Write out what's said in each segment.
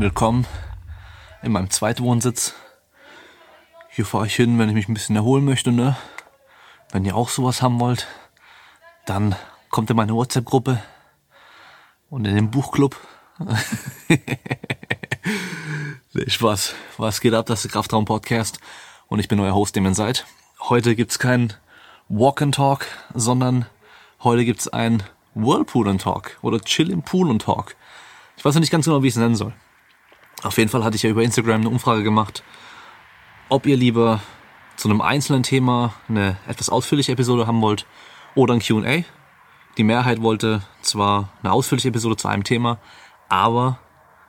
Willkommen in meinem zweiten Wohnsitz. Hier fahre ich hin, wenn ich mich ein bisschen erholen möchte, ne? Wenn ihr auch sowas haben wollt, dann kommt in meine WhatsApp-Gruppe und in den Buchclub. Spaß. Was geht ab? Das ist der Kraftraum-Podcast und ich bin euer Host, dem ihr seid. Heute gibt's kein Walk and Talk, sondern heute gibt's ein Whirlpool and Talk oder Chill im Pool and Talk. Ich weiß noch nicht ganz genau, wie ich es nennen soll. Auf jeden Fall hatte ich ja über Instagram eine Umfrage gemacht, ob ihr lieber zu einem einzelnen Thema eine etwas ausführliche Episode haben wollt oder ein Q&A. Die Mehrheit wollte zwar eine ausführliche Episode zu einem Thema, aber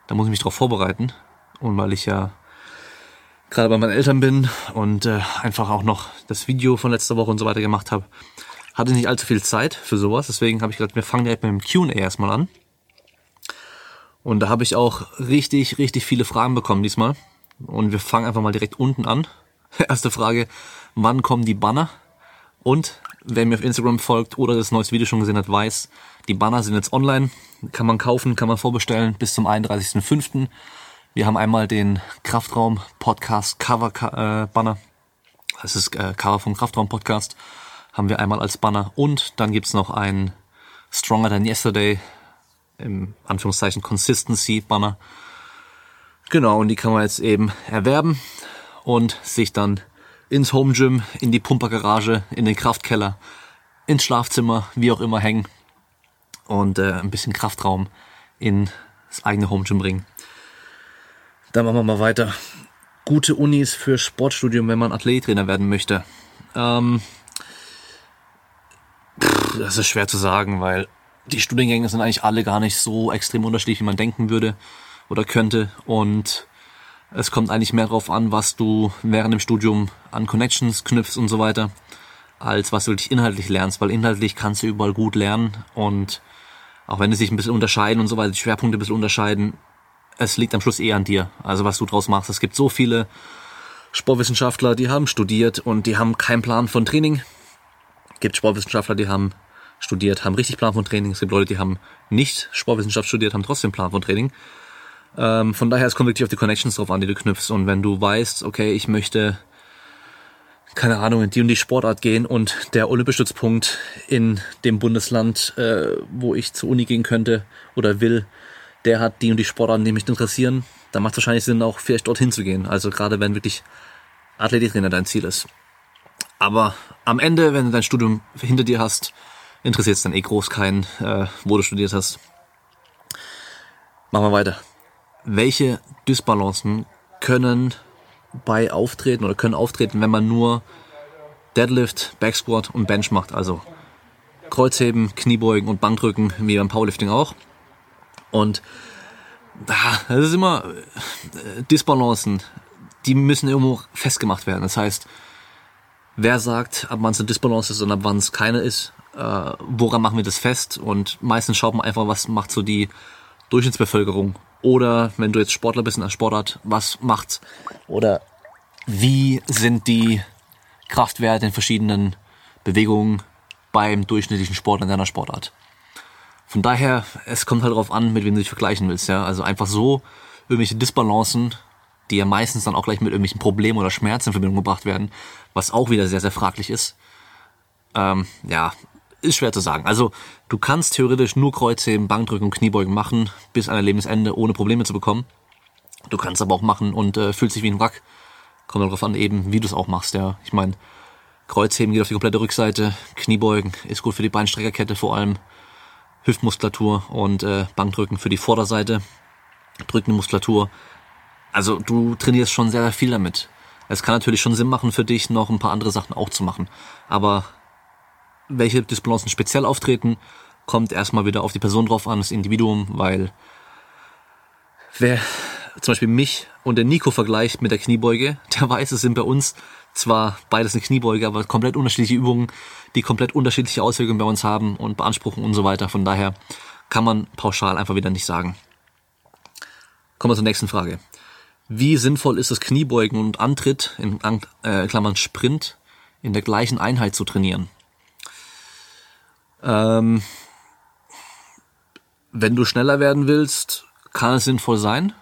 da muss ich mich darauf vorbereiten. Und weil ich ja gerade bei meinen Eltern bin und äh, einfach auch noch das Video von letzter Woche und so weiter gemacht habe, hatte ich nicht allzu viel Zeit für sowas. Deswegen habe ich gedacht, wir fangen direkt mit dem Q&A erstmal an. Und da habe ich auch richtig, richtig viele Fragen bekommen diesmal. Und wir fangen einfach mal direkt unten an. Erste Frage, wann kommen die Banner? Und wer mir auf Instagram folgt oder das neueste Video schon gesehen hat, weiß, die Banner sind jetzt online. Kann man kaufen, kann man vorbestellen bis zum 31.05. Wir haben einmal den Kraftraum Podcast Cover äh, Banner. Das ist äh, Cover vom Kraftraum Podcast. Haben wir einmal als Banner. Und dann gibt's noch ein Stronger Than Yesterday im Anführungszeichen Consistency Banner. Genau, und die kann man jetzt eben erwerben und sich dann ins Home Gym, in die Pumpergarage, in den Kraftkeller, ins Schlafzimmer, wie auch immer hängen und äh, ein bisschen Kraftraum in das eigene Home Gym bringen. Dann machen wir mal weiter. Gute Unis für Sportstudium, wenn man Athletrainer werden möchte. Ähm, pff, das ist schwer zu sagen, weil die Studiengänge sind eigentlich alle gar nicht so extrem unterschiedlich, wie man denken würde oder könnte. Und es kommt eigentlich mehr darauf an, was du während dem Studium an Connections knüpfst und so weiter, als was du wirklich inhaltlich lernst, weil inhaltlich kannst du überall gut lernen und auch wenn sie sich ein bisschen unterscheiden und so weiter, die Schwerpunkte ein bisschen unterscheiden, es liegt am Schluss eh an dir, also was du draus machst. Es gibt so viele Sportwissenschaftler, die haben studiert und die haben keinen Plan von Training. Es gibt Sportwissenschaftler, die haben studiert, haben richtig Plan von Training. Es gibt Leute, die haben nicht Sportwissenschaft studiert, haben trotzdem Plan von Training. Ähm, von daher, es kommt wirklich auf die Connections drauf an, die du knüpfst. Und wenn du weißt, okay, ich möchte, keine Ahnung, in die und die Sportart gehen und der Olympischstützpunkt in dem Bundesland, äh, wo ich zur Uni gehen könnte oder will, der hat die und die Sportarten, die mich interessieren, dann macht es wahrscheinlich Sinn, auch vielleicht dorthin zu gehen. Also gerade wenn wirklich Athletiktrainer dein Ziel ist. Aber am Ende, wenn du dein Studium hinter dir hast, interessiert es dann eh groß keinen, äh, wo du studiert hast. Machen wir weiter. Welche Dysbalancen können bei Auftreten oder können auftreten, wenn man nur Deadlift, Backsquat und Bench macht, also Kreuzheben, Kniebeugen und Bankdrücken, wie beim Powerlifting auch. Und das ist immer äh, Disbalancen, die müssen irgendwo festgemacht werden. Das heißt, wer sagt, ab wann es eine Disbalance ist und ab wann es keine ist, äh, woran machen wir das fest? Und meistens schaut man einfach, was macht so die Durchschnittsbevölkerung. Oder wenn du jetzt Sportler bist in einer Sportart, was macht's? Oder wie sind die Kraftwerte in verschiedenen Bewegungen beim durchschnittlichen Sportler in deiner Sportart? Von daher, es kommt halt darauf an, mit wem du dich vergleichen willst. Ja? Also einfach so irgendwelche Disbalancen, die ja meistens dann auch gleich mit irgendwelchen Problemen oder Schmerzen in Verbindung gebracht werden, was auch wieder sehr, sehr fraglich ist. Ähm, ja, ist schwer zu sagen. Also du kannst theoretisch nur Kreuzheben, Bankdrücken Kniebeugen machen, bis an dein Lebensende, ohne Probleme zu bekommen. Du kannst aber auch machen und äh, fühlst dich wie ein Wrack. Kommt darauf an, eben, wie du es auch machst. Ja, Ich meine, Kreuzheben geht auf die komplette Rückseite, Kniebeugen ist gut für die Beinstreckerkette vor allem, Hüftmuskulatur und äh, Bankdrücken für die Vorderseite, drückende Muskulatur. Also du trainierst schon sehr, sehr viel damit. Es kann natürlich schon Sinn machen für dich, noch ein paar andere Sachen auch zu machen. Aber welche Dysbalancen speziell auftreten, kommt erstmal wieder auf die Person drauf an, das Individuum, weil wer zum Beispiel mich und der Nico vergleicht mit der Kniebeuge, der weiß, es sind bei uns zwar beides eine Kniebeuge, aber komplett unterschiedliche Übungen, die komplett unterschiedliche Auswirkungen bei uns haben und beanspruchen und so weiter. Von daher kann man pauschal einfach wieder nicht sagen. Kommen wir zur nächsten Frage. Wie sinnvoll ist es, Kniebeugen und Antritt, in äh, Klammern Sprint, in der gleichen Einheit zu trainieren? Ähm, wenn du schneller werden willst, kann es sinnvoll sein.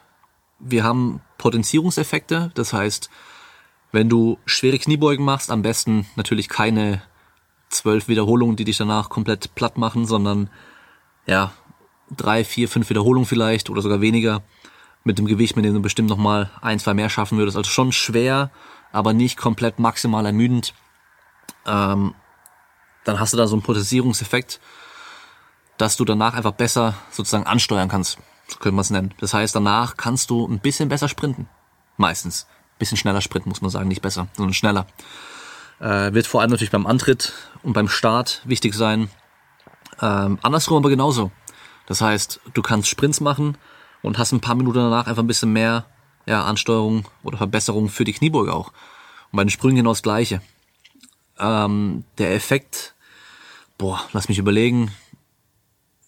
wir haben Potenzierungseffekte. Das heißt, wenn du schwere Kniebeugen machst, am besten natürlich keine zwölf Wiederholungen, die dich danach komplett platt machen, sondern ja, drei, vier, fünf Wiederholungen vielleicht oder sogar weniger mit dem Gewicht, mit dem du bestimmt nochmal ein, zwei mehr schaffen würdest. Also schon schwer, aber nicht komplett maximal ermüdend. Ähm, dann hast du da so einen Potenzierungseffekt, dass du danach einfach besser sozusagen ansteuern kannst. So könnte man es nennen. Das heißt, danach kannst du ein bisschen besser sprinten. Meistens. Ein bisschen schneller sprinten, muss man sagen. Nicht besser, sondern schneller. Äh, wird vor allem natürlich beim Antritt und beim Start wichtig sein. Ähm, andersrum aber genauso. Das heißt, du kannst Sprints machen und hast ein paar Minuten danach einfach ein bisschen mehr ja, Ansteuerung oder Verbesserung für die Kniebeuge auch. Und bei den Sprüngen genau das Gleiche. Ähm, der Effekt, boah, lass mich überlegen.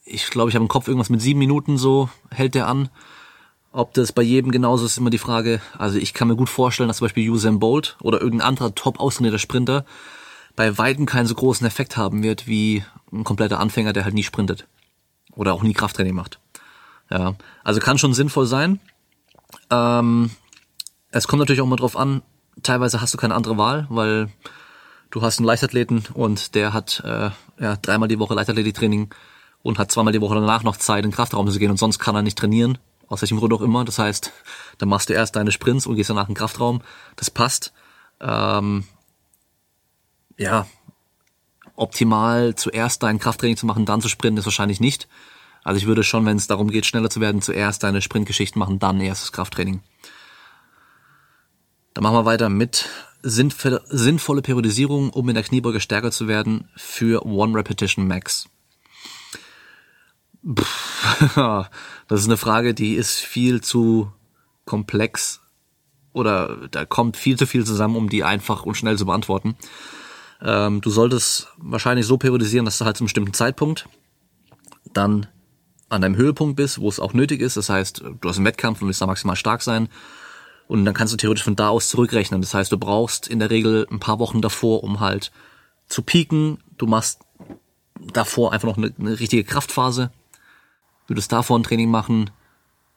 Ich glaube, ich habe im Kopf irgendwas mit sieben Minuten so hält der an. Ob das bei jedem genauso ist, ist immer die Frage. Also ich kann mir gut vorstellen, dass zum Beispiel Usain Bolt oder irgendein anderer top austrainierter Sprinter bei Weitem keinen so großen Effekt haben wird wie ein kompletter Anfänger, der halt nie sprintet. Oder auch nie Krafttraining macht. Ja, also kann schon sinnvoll sein. Ähm, es kommt natürlich auch mal drauf an, teilweise hast du keine andere Wahl, weil du hast einen Leichtathleten und der hat äh, ja, dreimal die Woche Leichtathletiktraining und hat zweimal die Woche danach noch Zeit, in den Kraftraum zu gehen und sonst kann er nicht trainieren, aus welchem Grund auch immer. Das heißt, dann machst du erst deine Sprints und gehst danach in den Kraftraum. Das passt. Ähm, ja, optimal zuerst dein Krafttraining zu machen, dann zu sprinten, ist wahrscheinlich nicht. Also ich würde schon, wenn es darum geht, schneller zu werden, zuerst deine Sprintgeschichten machen, dann erst das Krafttraining. Dann machen wir weiter mit sinnvolle Periodisierung, um in der Kniebeuge stärker zu werden für One Repetition Max. das ist eine Frage, die ist viel zu komplex oder da kommt viel zu viel zusammen, um die einfach und schnell zu beantworten. Ähm, du solltest wahrscheinlich so periodisieren, dass du halt zum bestimmten Zeitpunkt dann an deinem Höhepunkt bist, wo es auch nötig ist. Das heißt, du hast einen Wettkampf und willst da maximal stark sein. Und dann kannst du theoretisch von da aus zurückrechnen. Das heißt, du brauchst in der Regel ein paar Wochen davor, um halt zu pieken. Du machst davor einfach noch eine, eine richtige Kraftphase. Würdest davor ein Training machen,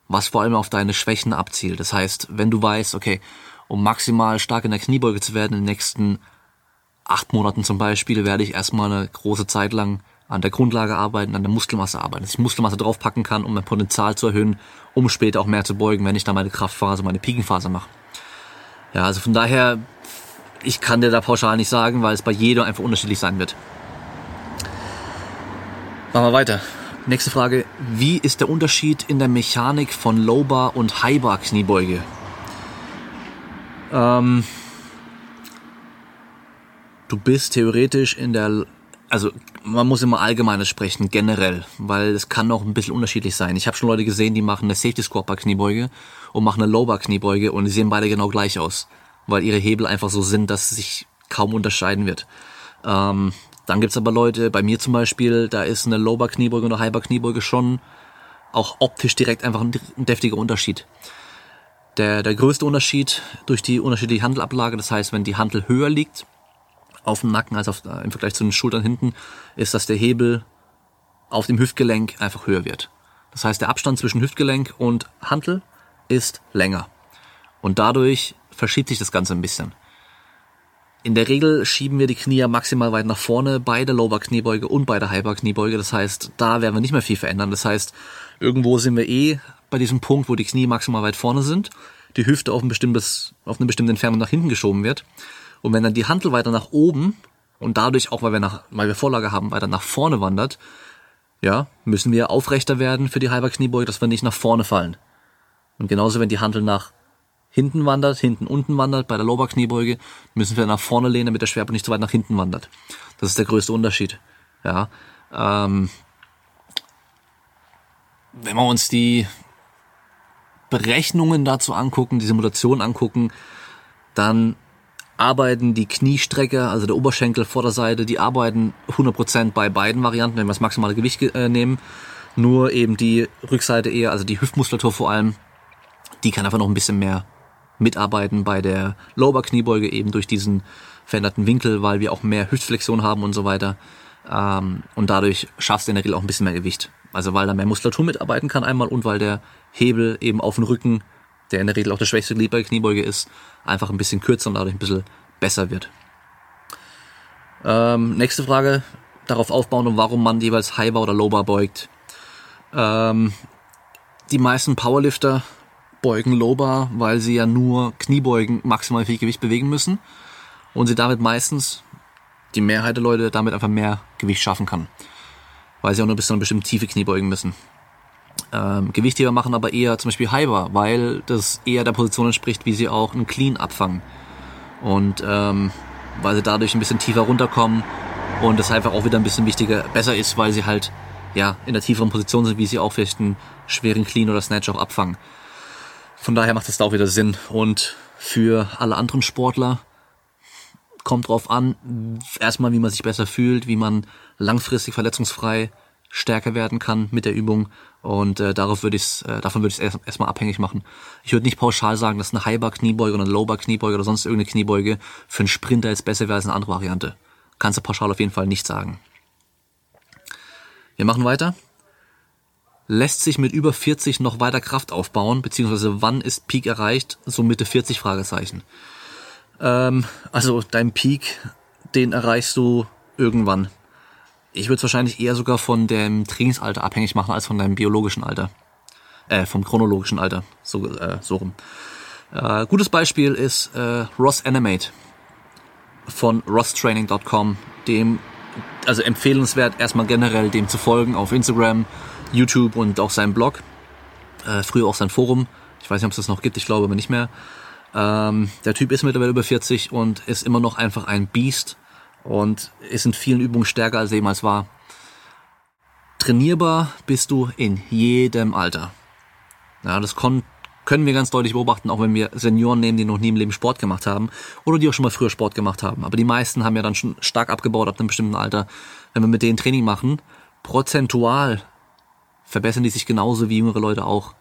was vor allem auf deine Schwächen abzielt. Das heißt, wenn du weißt, okay, um maximal stark in der Kniebeuge zu werden in den nächsten acht Monaten zum Beispiel, werde ich erstmal eine große Zeit lang an der Grundlage arbeiten, an der Muskelmasse arbeiten, dass ich Muskelmasse draufpacken kann, um mein Potenzial zu erhöhen, um später auch mehr zu beugen, wenn ich dann meine Kraftphase, meine Peakenphase mache. Ja, also von daher, ich kann dir da pauschal nicht sagen, weil es bei jedem einfach unterschiedlich sein wird. Machen wir weiter. Nächste Frage. Wie ist der Unterschied in der Mechanik von Low Bar und High Bar Kniebeuge? Ähm, du bist theoretisch in der also man muss immer allgemeines sprechen, generell, weil es kann auch ein bisschen unterschiedlich sein. Ich habe schon Leute gesehen, die machen eine Safety Squat bei Kniebeuge und machen eine Low Bar Kniebeuge und die sehen beide genau gleich aus, weil ihre Hebel einfach so sind, dass es sich kaum unterscheiden wird. Ähm, dann gibt's aber Leute, bei mir zum Beispiel, da ist eine Low Bar Kniebeuge und eine Bar Kniebeuge schon auch optisch direkt einfach ein, ein deftiger Unterschied. Der, der größte Unterschied durch die unterschiedliche Handelablage, das heißt, wenn die Handel höher liegt, auf dem Nacken als auf, äh, im Vergleich zu den Schultern hinten, ist, dass der Hebel auf dem Hüftgelenk einfach höher wird. Das heißt, der Abstand zwischen Hüftgelenk und Hantel ist länger. Und dadurch verschiebt sich das Ganze ein bisschen. In der Regel schieben wir die Knie maximal weit nach vorne bei der Lower Kniebeuge und bei der Hyper Kniebeuge. Das heißt, da werden wir nicht mehr viel verändern. Das heißt, irgendwo sind wir eh bei diesem Punkt, wo die Knie maximal weit vorne sind, die Hüfte auf ein bestimmtes, auf eine bestimmte Entfernung nach hinten geschoben wird. Und wenn dann die Hantel weiter nach oben und dadurch auch, weil wir nach, weil wir Vorlage haben, weiter nach vorne wandert, ja, müssen wir aufrechter werden für die halber Kniebeuge, dass wir nicht nach vorne fallen. Und genauso, wenn die Hantel nach hinten wandert, hinten unten wandert, bei der Lower Kniebeuge, müssen wir nach vorne lehnen, damit der Schwerpunkt nicht so weit nach hinten wandert. Das ist der größte Unterschied. Ja, ähm, wenn wir uns die Berechnungen dazu angucken, die Simulation angucken, dann arbeiten die Kniestrecke, also der Oberschenkel, Vorderseite, die arbeiten 100% bei beiden Varianten, wenn wir das maximale Gewicht äh, nehmen. Nur eben die Rückseite eher, also die Hüftmuskulatur vor allem, die kann einfach noch ein bisschen mehr mitarbeiten bei der Lower Kniebeuge eben durch diesen veränderten Winkel, weil wir auch mehr Hüftflexion haben und so weiter. Ähm, und dadurch schaffst du in der Regel auch ein bisschen mehr Gewicht. Also weil da mehr Muskulatur mitarbeiten kann einmal und weil der Hebel eben auf den Rücken der in der Regel auch das schwächste Glied bei der Kniebeuge ist, einfach ein bisschen kürzer und dadurch ein bisschen besser wird. Ähm, nächste Frage, darauf aufbauen, um warum man jeweils High Bar oder Low Bar beugt. Ähm, die meisten Powerlifter beugen Low Bar, weil sie ja nur Kniebeugen maximal viel Gewicht bewegen müssen und sie damit meistens, die Mehrheit der Leute, damit einfach mehr Gewicht schaffen kann. Weil sie auch nur bis zu einer bestimmten Tiefe Kniebeugen müssen. Ähm, Gewichtheber machen aber eher zum Beispiel Bar, weil das eher der Position entspricht, wie sie auch einen Clean abfangen. Und ähm, weil sie dadurch ein bisschen tiefer runterkommen und das einfach auch wieder ein bisschen wichtiger, besser ist, weil sie halt ja in der tieferen Position sind, wie sie auch vielleicht einen schweren Clean oder Snatch auch abfangen. Von daher macht das da auch wieder Sinn. Und für alle anderen Sportler kommt drauf an, erstmal wie man sich besser fühlt, wie man langfristig verletzungsfrei stärker werden kann mit der Übung und äh, darauf würde ich äh, davon würde ich es erst, erstmal abhängig machen. Ich würde nicht pauschal sagen, dass eine Highbar Kniebeuge oder eine Lowbar Kniebeuge oder sonst irgendeine Kniebeuge für einen Sprinter jetzt besser wäre als eine andere Variante. Kannst du pauschal auf jeden Fall nicht sagen. Wir machen weiter. Lässt sich mit über 40 noch weiter Kraft aufbauen, beziehungsweise wann ist Peak erreicht? So Mitte 40 Fragezeichen. Ähm, also dein Peak, den erreichst du irgendwann. Ich würde es wahrscheinlich eher sogar von dem Trainingsalter abhängig machen als von deinem biologischen Alter. Äh, vom chronologischen Alter. So, äh, so rum. Äh, gutes Beispiel ist äh, Ross Animate von rosstraining.com, dem, also empfehlenswert erstmal generell dem zu folgen auf Instagram, YouTube und auch seinem Blog. Äh, früher auch sein Forum. Ich weiß nicht, ob es das noch gibt, ich glaube aber nicht mehr. Ähm, der Typ ist mittlerweile über 40 und ist immer noch einfach ein Biest und ist in vielen Übungen stärker als jemals war. Trainierbar bist du in jedem Alter. Ja, das können wir ganz deutlich beobachten, auch wenn wir Senioren nehmen, die noch nie im Leben Sport gemacht haben oder die auch schon mal früher Sport gemacht haben. Aber die meisten haben ja dann schon stark abgebaut ab einem bestimmten Alter. Wenn wir mit denen Training machen, prozentual verbessern die sich genauso wie jüngere Leute auch.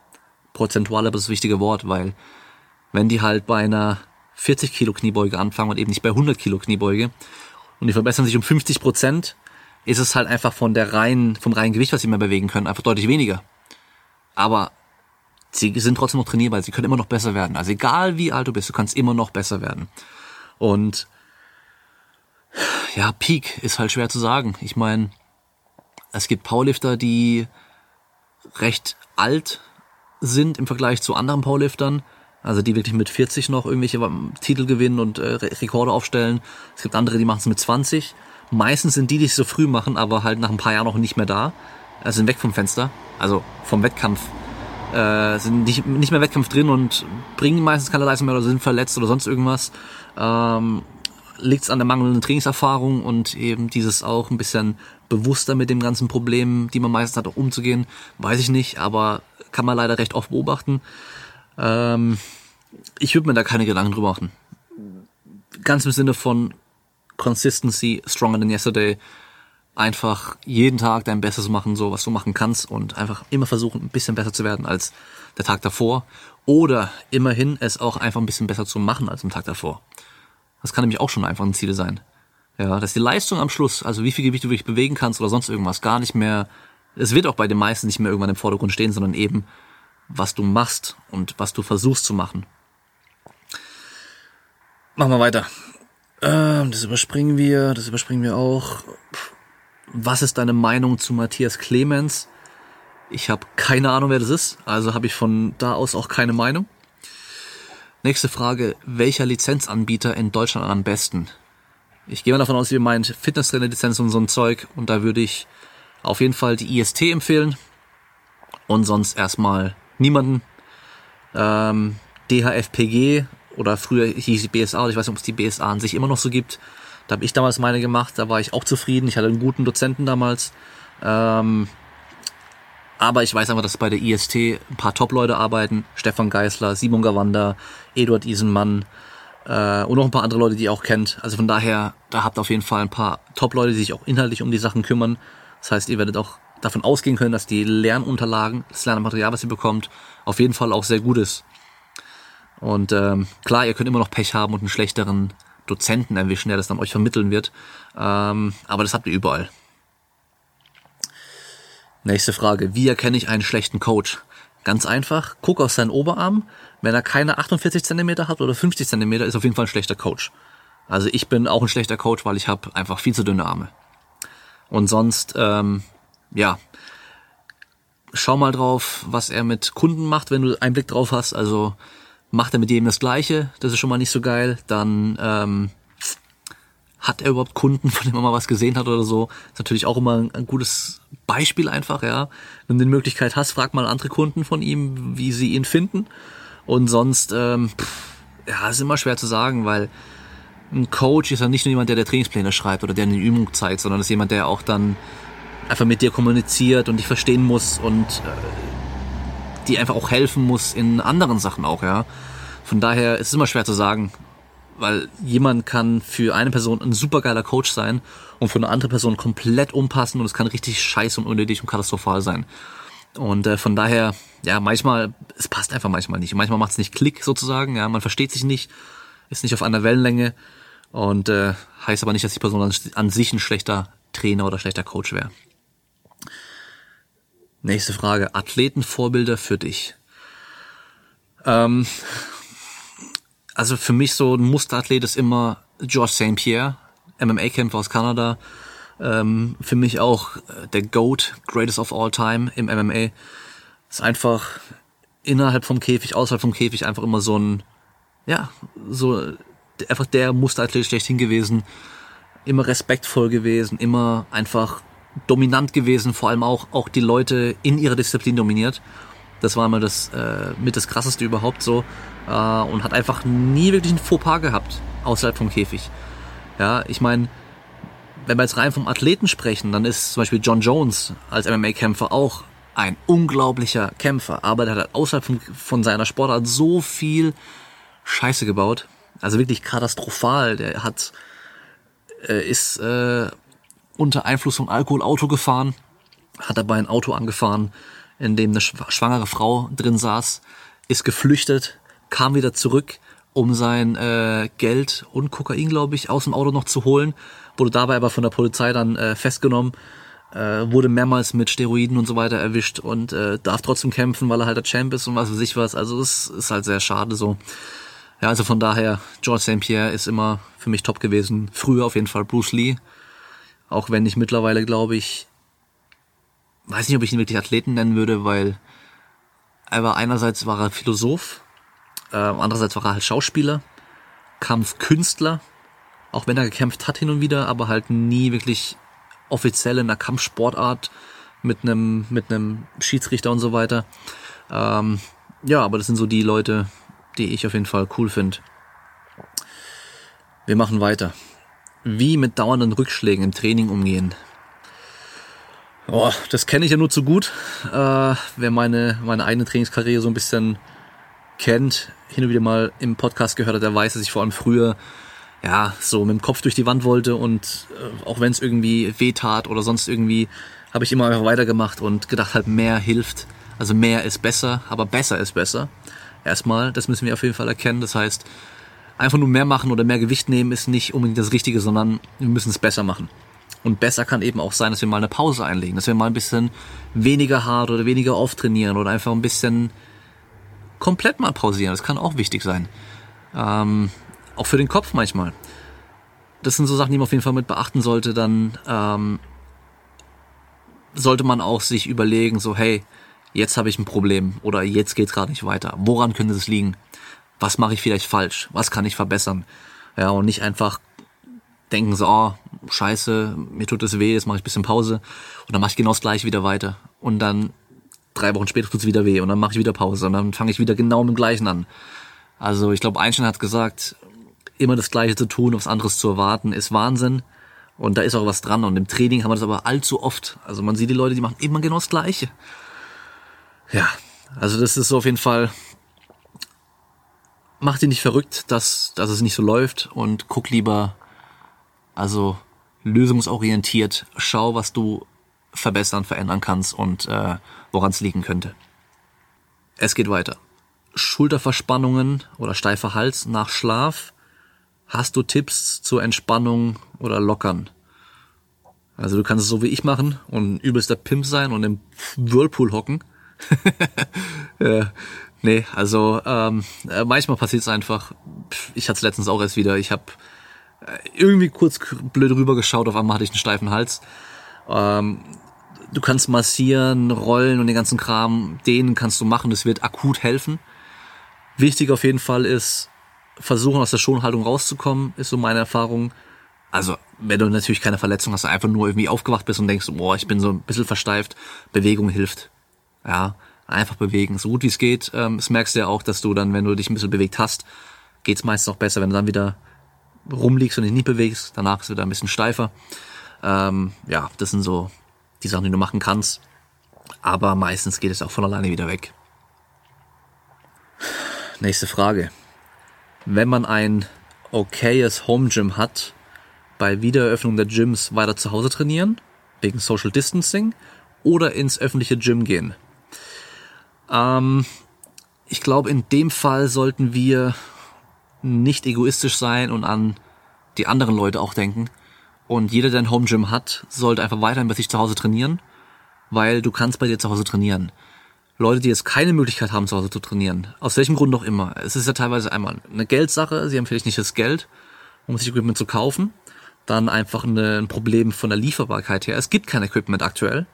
Prozentual aber das wichtige Wort, weil wenn die halt bei einer 40 Kilo Kniebeuge anfangen und eben nicht bei 100 Kilo Kniebeuge, und die verbessern sich um 50 Prozent, ist es halt einfach von der reinen, vom reinen Gewicht, was sie mehr bewegen können, einfach deutlich weniger. Aber sie sind trotzdem noch trainierbar, sie können immer noch besser werden. Also egal wie alt du bist, du kannst immer noch besser werden. Und ja, Peak ist halt schwer zu sagen. Ich meine, es gibt Powerlifter, die recht alt sind im Vergleich zu anderen Powerliftern also die wirklich mit 40 noch irgendwelche Titel gewinnen und äh, Rekorde aufstellen. Es gibt andere, die machen es mit 20. Meistens sind die, die es so früh machen, aber halt nach ein paar Jahren noch nicht mehr da. Also sind weg vom Fenster, also vom Wettkampf. Äh, sind nicht, nicht mehr Wettkampf drin und bringen meistens keine Leistung mehr oder sind verletzt oder sonst irgendwas. Ähm, Liegt es an der mangelnden Trainingserfahrung und eben dieses auch ein bisschen bewusster mit dem ganzen Problem, die man meistens hat, auch umzugehen, weiß ich nicht, aber kann man leider recht oft beobachten. Ähm, ich würde mir da keine Gedanken drüber machen. Ganz im Sinne von Consistency, stronger than yesterday. Einfach jeden Tag dein Bestes machen, so was du machen kannst und einfach immer versuchen, ein bisschen besser zu werden als der Tag davor. Oder immerhin es auch einfach ein bisschen besser zu machen als am Tag davor. Das kann nämlich auch schon einfach ein Ziel sein. Ja, dass die Leistung am Schluss, also wie viel Gewicht du wirklich bewegen kannst oder sonst irgendwas, gar nicht mehr, es wird auch bei den meisten nicht mehr irgendwann im Vordergrund stehen, sondern eben was du machst und was du versuchst zu machen. Machen wir weiter. Ähm, das überspringen wir, das überspringen wir auch. Was ist deine Meinung zu Matthias Clemens? Ich habe keine Ahnung, wer das ist, also habe ich von da aus auch keine Meinung. Nächste Frage, welcher Lizenzanbieter in Deutschland am besten? Ich gehe mal davon aus, ihr meint Fitnesstrainer-Lizenz und so ein Zeug und da würde ich auf jeden Fall die IST empfehlen und sonst erstmal niemanden. Ähm, DHFPG oder früher hieß die BSA, ich weiß nicht, ob es die BSA an sich immer noch so gibt. Da habe ich damals meine gemacht, da war ich auch zufrieden. Ich hatte einen guten Dozenten damals. Ähm, aber ich weiß einfach, dass bei der IST ein paar Top-Leute arbeiten. Stefan Geisler, Simon Gawanda, Eduard Isenmann äh, und noch ein paar andere Leute, die ihr auch kennt. Also von daher, da habt ihr auf jeden Fall ein paar Top-Leute, die sich auch inhaltlich um die Sachen kümmern. Das heißt, ihr werdet auch davon ausgehen können, dass die Lernunterlagen, das Lernmaterial, was ihr bekommt, auf jeden Fall auch sehr gut ist. Und ähm, klar, ihr könnt immer noch Pech haben und einen schlechteren Dozenten erwischen, der das dann euch vermitteln wird. Ähm, aber das habt ihr überall. Nächste Frage. Wie erkenne ich einen schlechten Coach? Ganz einfach, guck auf seinen Oberarm. Wenn er keine 48 Zentimeter hat oder 50 Zentimeter, ist auf jeden Fall ein schlechter Coach. Also ich bin auch ein schlechter Coach, weil ich habe einfach viel zu dünne Arme. Und sonst, ähm, ja, schau mal drauf, was er mit Kunden macht, wenn du einen Blick drauf hast. Also macht er mit jedem das Gleiche, das ist schon mal nicht so geil. Dann ähm, hat er überhaupt Kunden, von denen man mal was gesehen hat oder so. Ist natürlich auch immer ein, gutes Beispiel einfach, ja. Wenn du die Möglichkeit hast, frag mal andere Kunden von ihm, wie sie ihn finden. Und sonst, ähm, ja, ist immer schwer zu sagen, weil ein Coach ist ja nicht nur jemand, der der Trainingspläne schreibt oder der eine Übung zeigt, sondern ist jemand, der auch dann einfach mit dir kommuniziert und dich verstehen muss und äh, die einfach auch helfen muss in anderen Sachen auch, ja. Von daher ist es immer schwer zu sagen, weil jemand kann für eine Person ein supergeiler Coach sein und für eine andere Person komplett umpassen und es kann richtig scheiße und unnötig und katastrophal sein. Und äh, von daher, ja, manchmal, es passt einfach manchmal nicht. Manchmal macht es nicht Klick sozusagen, ja, man versteht sich nicht, ist nicht auf einer Wellenlänge und äh, heißt aber nicht, dass die Person an, an sich ein schlechter Trainer oder schlechter Coach wäre. Nächste Frage. Athletenvorbilder für dich. Ähm, also für mich so ein Musterathlet ist immer George St. Pierre, MMA-Kämpfer aus Kanada. Ähm, für mich auch äh, der GOAT, Greatest of All Time im MMA. Ist einfach innerhalb vom Käfig, außerhalb vom Käfig einfach immer so ein, ja, so einfach der Musterathlet schlechthin gewesen. Immer respektvoll gewesen, immer einfach dominant gewesen, vor allem auch, auch die Leute in ihrer Disziplin dominiert. Das war immer das äh, mit das krasseste überhaupt so äh, und hat einfach nie wirklich ein Fauxpas gehabt außerhalb vom Käfig. Ja, ich meine, wenn wir jetzt rein vom Athleten sprechen, dann ist zum Beispiel John Jones als MMA-Kämpfer auch ein unglaublicher Kämpfer, aber der hat außerhalb von, von seiner Sportart so viel Scheiße gebaut, also wirklich katastrophal. Der hat äh, ist äh, unter Einfluss von Alkohol Auto gefahren, hat dabei ein Auto angefahren, in dem eine schwangere Frau drin saß, ist geflüchtet, kam wieder zurück, um sein äh, Geld und Kokain, glaube ich, aus dem Auto noch zu holen, wurde dabei aber von der Polizei dann äh, festgenommen, äh, wurde mehrmals mit Steroiden und so weiter erwischt und äh, darf trotzdem kämpfen, weil er halt der Champ ist und was weiß ich was. Also es ist halt sehr schade so. Ja, also von daher, George St. Pierre ist immer für mich top gewesen. Früher auf jeden Fall Bruce Lee. Auch wenn ich mittlerweile, glaube ich, weiß nicht, ob ich ihn wirklich Athleten nennen würde, weil er war einerseits war er Philosoph, äh, andererseits war er halt Schauspieler, Kampfkünstler, auch wenn er gekämpft hat hin und wieder, aber halt nie wirklich offiziell in einer Kampfsportart mit einem mit Schiedsrichter und so weiter. Ähm, ja, aber das sind so die Leute, die ich auf jeden Fall cool finde. Wir machen weiter. Wie mit dauernden Rückschlägen im Training umgehen. Oh, das kenne ich ja nur zu gut. Äh, wer meine, meine eigene Trainingskarriere so ein bisschen kennt, hin und wieder mal im Podcast gehört hat, der weiß, dass ich vor allem früher ja so mit dem Kopf durch die Wand wollte und äh, auch wenn es irgendwie weh tat oder sonst irgendwie, habe ich immer einfach weitergemacht und gedacht halt mehr hilft. Also mehr ist besser, aber besser ist besser. Erstmal, das müssen wir auf jeden Fall erkennen. Das heißt, einfach nur mehr machen oder mehr Gewicht nehmen ist nicht unbedingt das Richtige, sondern wir müssen es besser machen. Und besser kann eben auch sein, dass wir mal eine Pause einlegen, dass wir mal ein bisschen weniger hart oder weniger oft trainieren oder einfach ein bisschen komplett mal pausieren. Das kann auch wichtig sein. Ähm, auch für den Kopf manchmal. Das sind so Sachen, die man auf jeden Fall mit beachten sollte. Dann ähm, sollte man auch sich überlegen, so hey, jetzt habe ich ein Problem oder jetzt geht's gerade nicht weiter. Woran könnte es liegen? Was mache ich vielleicht falsch? Was kann ich verbessern? Ja, und nicht einfach denken so, oh, scheiße, mir tut es weh, jetzt mache ich ein bisschen Pause und dann mache ich genau das gleiche wieder weiter. Und dann drei Wochen später tut es wieder weh und dann mache ich wieder Pause und dann fange ich wieder genau mit dem gleichen an. Also ich glaube, Einstein hat gesagt, immer das Gleiche zu tun, was anderes zu erwarten, ist Wahnsinn. Und da ist auch was dran. Und im Training haben wir das aber allzu oft. Also man sieht die Leute, die machen immer genau das Gleiche. Ja, also das ist so auf jeden Fall. Mach dich nicht verrückt, dass, dass es nicht so läuft und guck lieber, also lösungsorientiert, schau, was du verbessern, verändern kannst und äh, woran es liegen könnte. Es geht weiter. Schulterverspannungen oder steifer Hals nach Schlaf. Hast du Tipps zur Entspannung oder Lockern? Also du kannst es so wie ich machen und übelster Pimp sein und im Whirlpool hocken. ja, nee, also ähm, äh, manchmal passiert es einfach. Ich hatte es letztens auch erst wieder. Ich habe äh, irgendwie kurz blöd rübergeschaut, auf einmal hatte ich einen steifen Hals. Ähm, du kannst massieren, rollen und den ganzen Kram, den kannst du machen, das wird akut helfen. Wichtig auf jeden Fall ist, versuchen aus der Schonhaltung rauszukommen, ist so meine Erfahrung. Also, wenn du natürlich keine Verletzung hast, einfach nur irgendwie aufgewacht bist und denkst, boah, ich bin so ein bisschen versteift, Bewegung hilft. Ja, einfach bewegen, so gut wie es geht. Ähm, das merkst du ja auch, dass du dann, wenn du dich ein bisschen bewegt hast, geht's meistens auch besser, wenn du dann wieder rumliegst und dich nicht bewegst. Danach ist es wieder ein bisschen steifer. Ähm, ja, das sind so die Sachen, die du machen kannst. Aber meistens geht es auch von alleine wieder weg. Nächste Frage. Wenn man ein okayes Home Gym hat, bei Wiedereröffnung der Gyms weiter zu Hause trainieren, wegen Social Distancing, oder ins öffentliche Gym gehen? Ähm, ich glaube, in dem Fall sollten wir nicht egoistisch sein und an die anderen Leute auch denken. Und jeder, der ein Home Gym hat, sollte einfach weiterhin bei sich zu Hause trainieren, weil du kannst bei dir zu Hause trainieren. Leute, die jetzt keine Möglichkeit haben, zu Hause zu trainieren, aus welchem Grund auch immer. Es ist ja teilweise einmal eine Geldsache, sie haben vielleicht nicht das Geld, um sich Equipment zu kaufen. Dann einfach eine, ein Problem von der Lieferbarkeit her. Es gibt kein Equipment aktuell.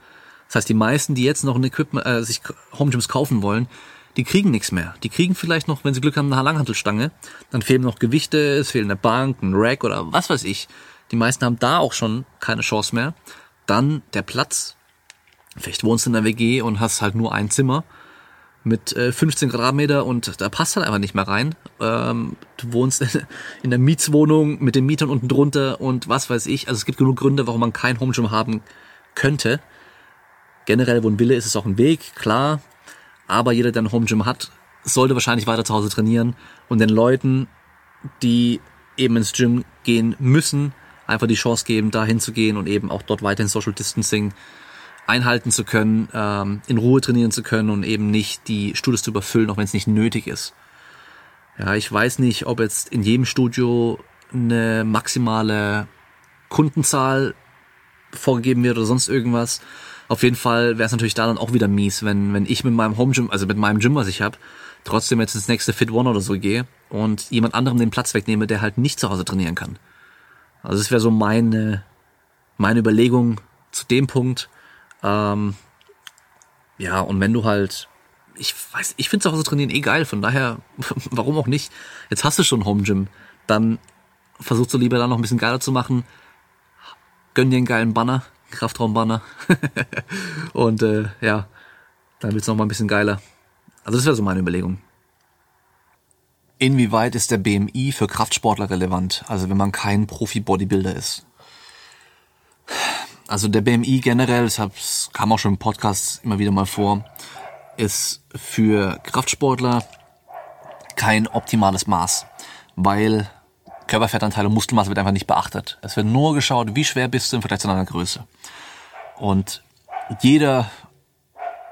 Das heißt, die meisten, die jetzt noch ein Equipment, äh, sich Home Gyms kaufen wollen, die kriegen nichts mehr. Die kriegen vielleicht noch, wenn sie Glück haben, eine Langhantelstange. Dann fehlen noch Gewichte, es fehlt eine Bank, ein Rack oder was weiß ich. Die meisten haben da auch schon keine Chance mehr. Dann der Platz. Vielleicht wohnst du in der WG und hast halt nur ein Zimmer mit äh, 15 Quadratmeter und da passt halt einfach nicht mehr rein. Ähm, du wohnst in, der Mietswohnung mit den Mietern unten drunter und was weiß ich. Also es gibt genug Gründe, warum man kein Home Gym haben könnte. Generell, wo ein Wille ist, ist auch ein Weg, klar. Aber jeder, der ein Home Gym hat, sollte wahrscheinlich weiter zu Hause trainieren und den Leuten, die eben ins Gym gehen müssen, einfach die Chance geben, da hinzugehen und eben auch dort weiterhin Social Distancing einhalten zu können, ähm, in Ruhe trainieren zu können und eben nicht die Studios zu überfüllen, auch wenn es nicht nötig ist. Ja, ich weiß nicht, ob jetzt in jedem Studio eine maximale Kundenzahl vorgegeben wird oder sonst irgendwas. Auf jeden Fall wäre es natürlich da dann auch wieder mies, wenn, wenn ich mit meinem Home Gym, also mit meinem Gym, was ich habe, trotzdem jetzt ins nächste Fit One oder so gehe und jemand anderem den Platz wegnehme, der halt nicht zu Hause trainieren kann. Also das wäre so meine, meine Überlegung zu dem Punkt. Ähm, ja, und wenn du halt, ich weiß, ich finde zu Hause trainieren eh geil, von daher, warum auch nicht? Jetzt hast du schon Home Gym, dann versuchst du lieber da noch ein bisschen geiler zu machen. Gönn dir einen geilen Banner, Kraftraumbanner. und äh, ja, dann wird's noch mal ein bisschen geiler. Also das wäre so meine Überlegung. Inwieweit ist der BMI für Kraftsportler relevant, also wenn man kein Profi-Bodybuilder ist? Also der BMI generell, das kam auch schon im Podcast immer wieder mal vor, ist für Kraftsportler kein optimales Maß, weil Körperfettanteil und Muskelmasse wird einfach nicht beachtet. Es wird nur geschaut, wie schwer bist du im Vergleich zu deiner Größe. Und jeder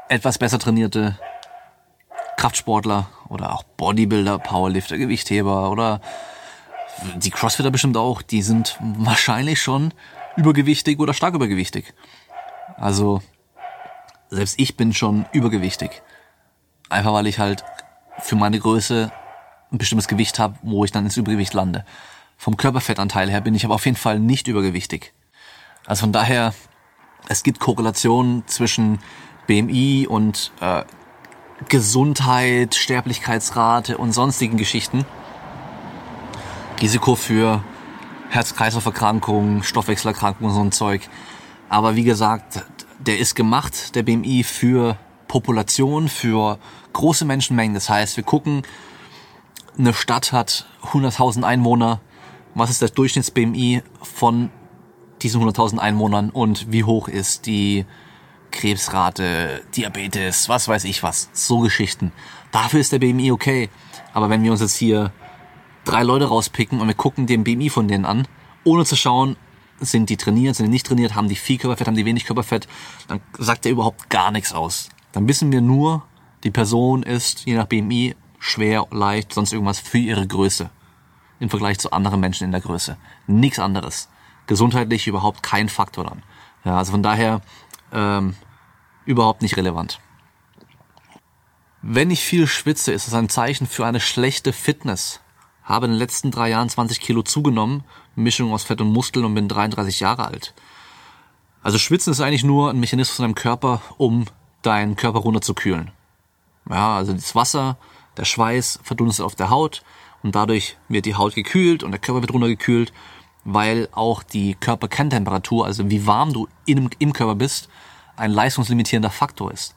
etwas besser trainierte Kraftsportler oder auch Bodybuilder, Powerlifter, Gewichtheber oder die Crossfitter bestimmt auch, die sind wahrscheinlich schon übergewichtig oder stark übergewichtig. Also selbst ich bin schon übergewichtig. Einfach weil ich halt für meine Größe ein bestimmtes Gewicht habe, wo ich dann ins Übergewicht lande. Vom Körperfettanteil her bin ich aber auf jeden Fall nicht übergewichtig. Also von daher, es gibt Korrelationen zwischen BMI und äh, Gesundheit, Sterblichkeitsrate und sonstigen Geschichten. Risiko für Herz-Kreislauf-Erkrankungen, Stoffwechselerkrankungen und so ein Zeug. Aber wie gesagt, der ist gemacht, der BMI, für Population, für große Menschenmengen. Das heißt, wir gucken, eine Stadt hat 100.000 Einwohner. Was ist das Durchschnitts-BMI von diesen 100.000 Einwohnern und wie hoch ist die Krebsrate, Diabetes, was weiß ich was. So Geschichten. Dafür ist der BMI okay. Aber wenn wir uns jetzt hier drei Leute rauspicken und wir gucken den BMI von denen an, ohne zu schauen, sind die trainiert, sind die nicht trainiert, haben die viel Körperfett, haben die wenig Körperfett, dann sagt der überhaupt gar nichts aus. Dann wissen wir nur, die Person ist je nach BMI schwer, leicht, sonst irgendwas für ihre Größe. Im Vergleich zu anderen Menschen in der Größe. Nichts anderes. Gesundheitlich überhaupt kein Faktor dann. Ja, also von daher ähm, überhaupt nicht relevant. Wenn ich viel schwitze, ist es ein Zeichen für eine schlechte Fitness. Habe in den letzten drei Jahren 20 Kilo zugenommen, Mischung aus Fett und Muskeln und bin 33 Jahre alt. Also Schwitzen ist eigentlich nur ein Mechanismus in deinem Körper, um deinen Körper runterzukühlen. Ja, also das Wasser, der Schweiß verdunstet auf der Haut und dadurch wird die Haut gekühlt und der Körper wird runtergekühlt, weil auch die Körperkerntemperatur, also wie warm du im, im Körper bist, ein leistungslimitierender Faktor ist.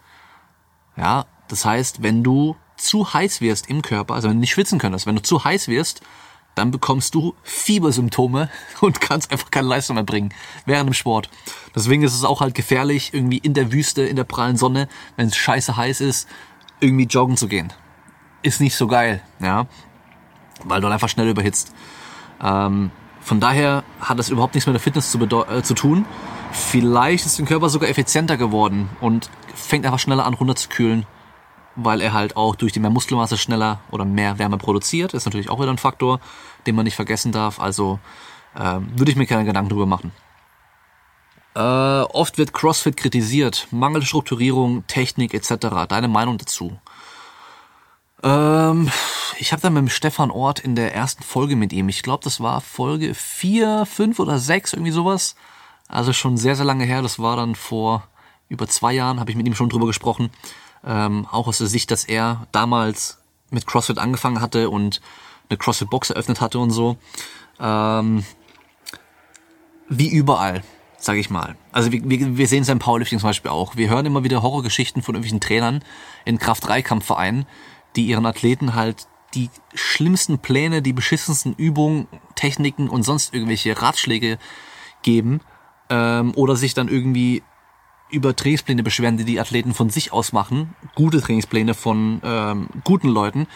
Ja, das heißt, wenn du zu heiß wirst im Körper, also wenn du nicht schwitzen könntest, wenn du zu heiß wirst, dann bekommst du Fiebersymptome und kannst einfach keine Leistung mehr bringen während dem Sport. Deswegen ist es auch halt gefährlich, irgendwie in der Wüste, in der prallen Sonne, wenn es scheiße heiß ist, irgendwie joggen zu gehen. Ist nicht so geil, ja, weil du dann einfach schnell überhitzt. Ähm, von daher hat das überhaupt nichts mit der Fitness zu, äh, zu tun. Vielleicht ist dein Körper sogar effizienter geworden und fängt einfach schneller an runterzukühlen, weil er halt auch durch die mehr Muskelmasse schneller oder mehr Wärme produziert. Ist natürlich auch wieder ein Faktor, den man nicht vergessen darf. Also äh, würde ich mir keine Gedanken drüber machen. Äh, oft wird CrossFit kritisiert. Mangel Strukturierung, Technik etc. Deine Meinung dazu? Ähm, ich habe da mit dem Stefan Ort in der ersten Folge mit ihm, ich glaube, das war Folge 4, 5 oder 6, irgendwie sowas. Also schon sehr, sehr lange her. Das war dann vor über zwei Jahren, habe ich mit ihm schon drüber gesprochen. Ähm, auch aus der Sicht, dass er damals mit CrossFit angefangen hatte und eine CrossFit-Box eröffnet hatte und so. Ähm, wie überall sage ich mal. Also wir, wir, wir sehen es im Powerlifting zum Beispiel auch. Wir hören immer wieder Horrorgeschichten von irgendwelchen Trainern in Kraft-3-Kampfvereinen, die ihren Athleten halt die schlimmsten Pläne, die beschissensten Übungen, Techniken und sonst irgendwelche Ratschläge geben ähm, oder sich dann irgendwie über Trainingspläne beschweren, die die Athleten von sich aus machen. Gute Trainingspläne von ähm, guten Leuten.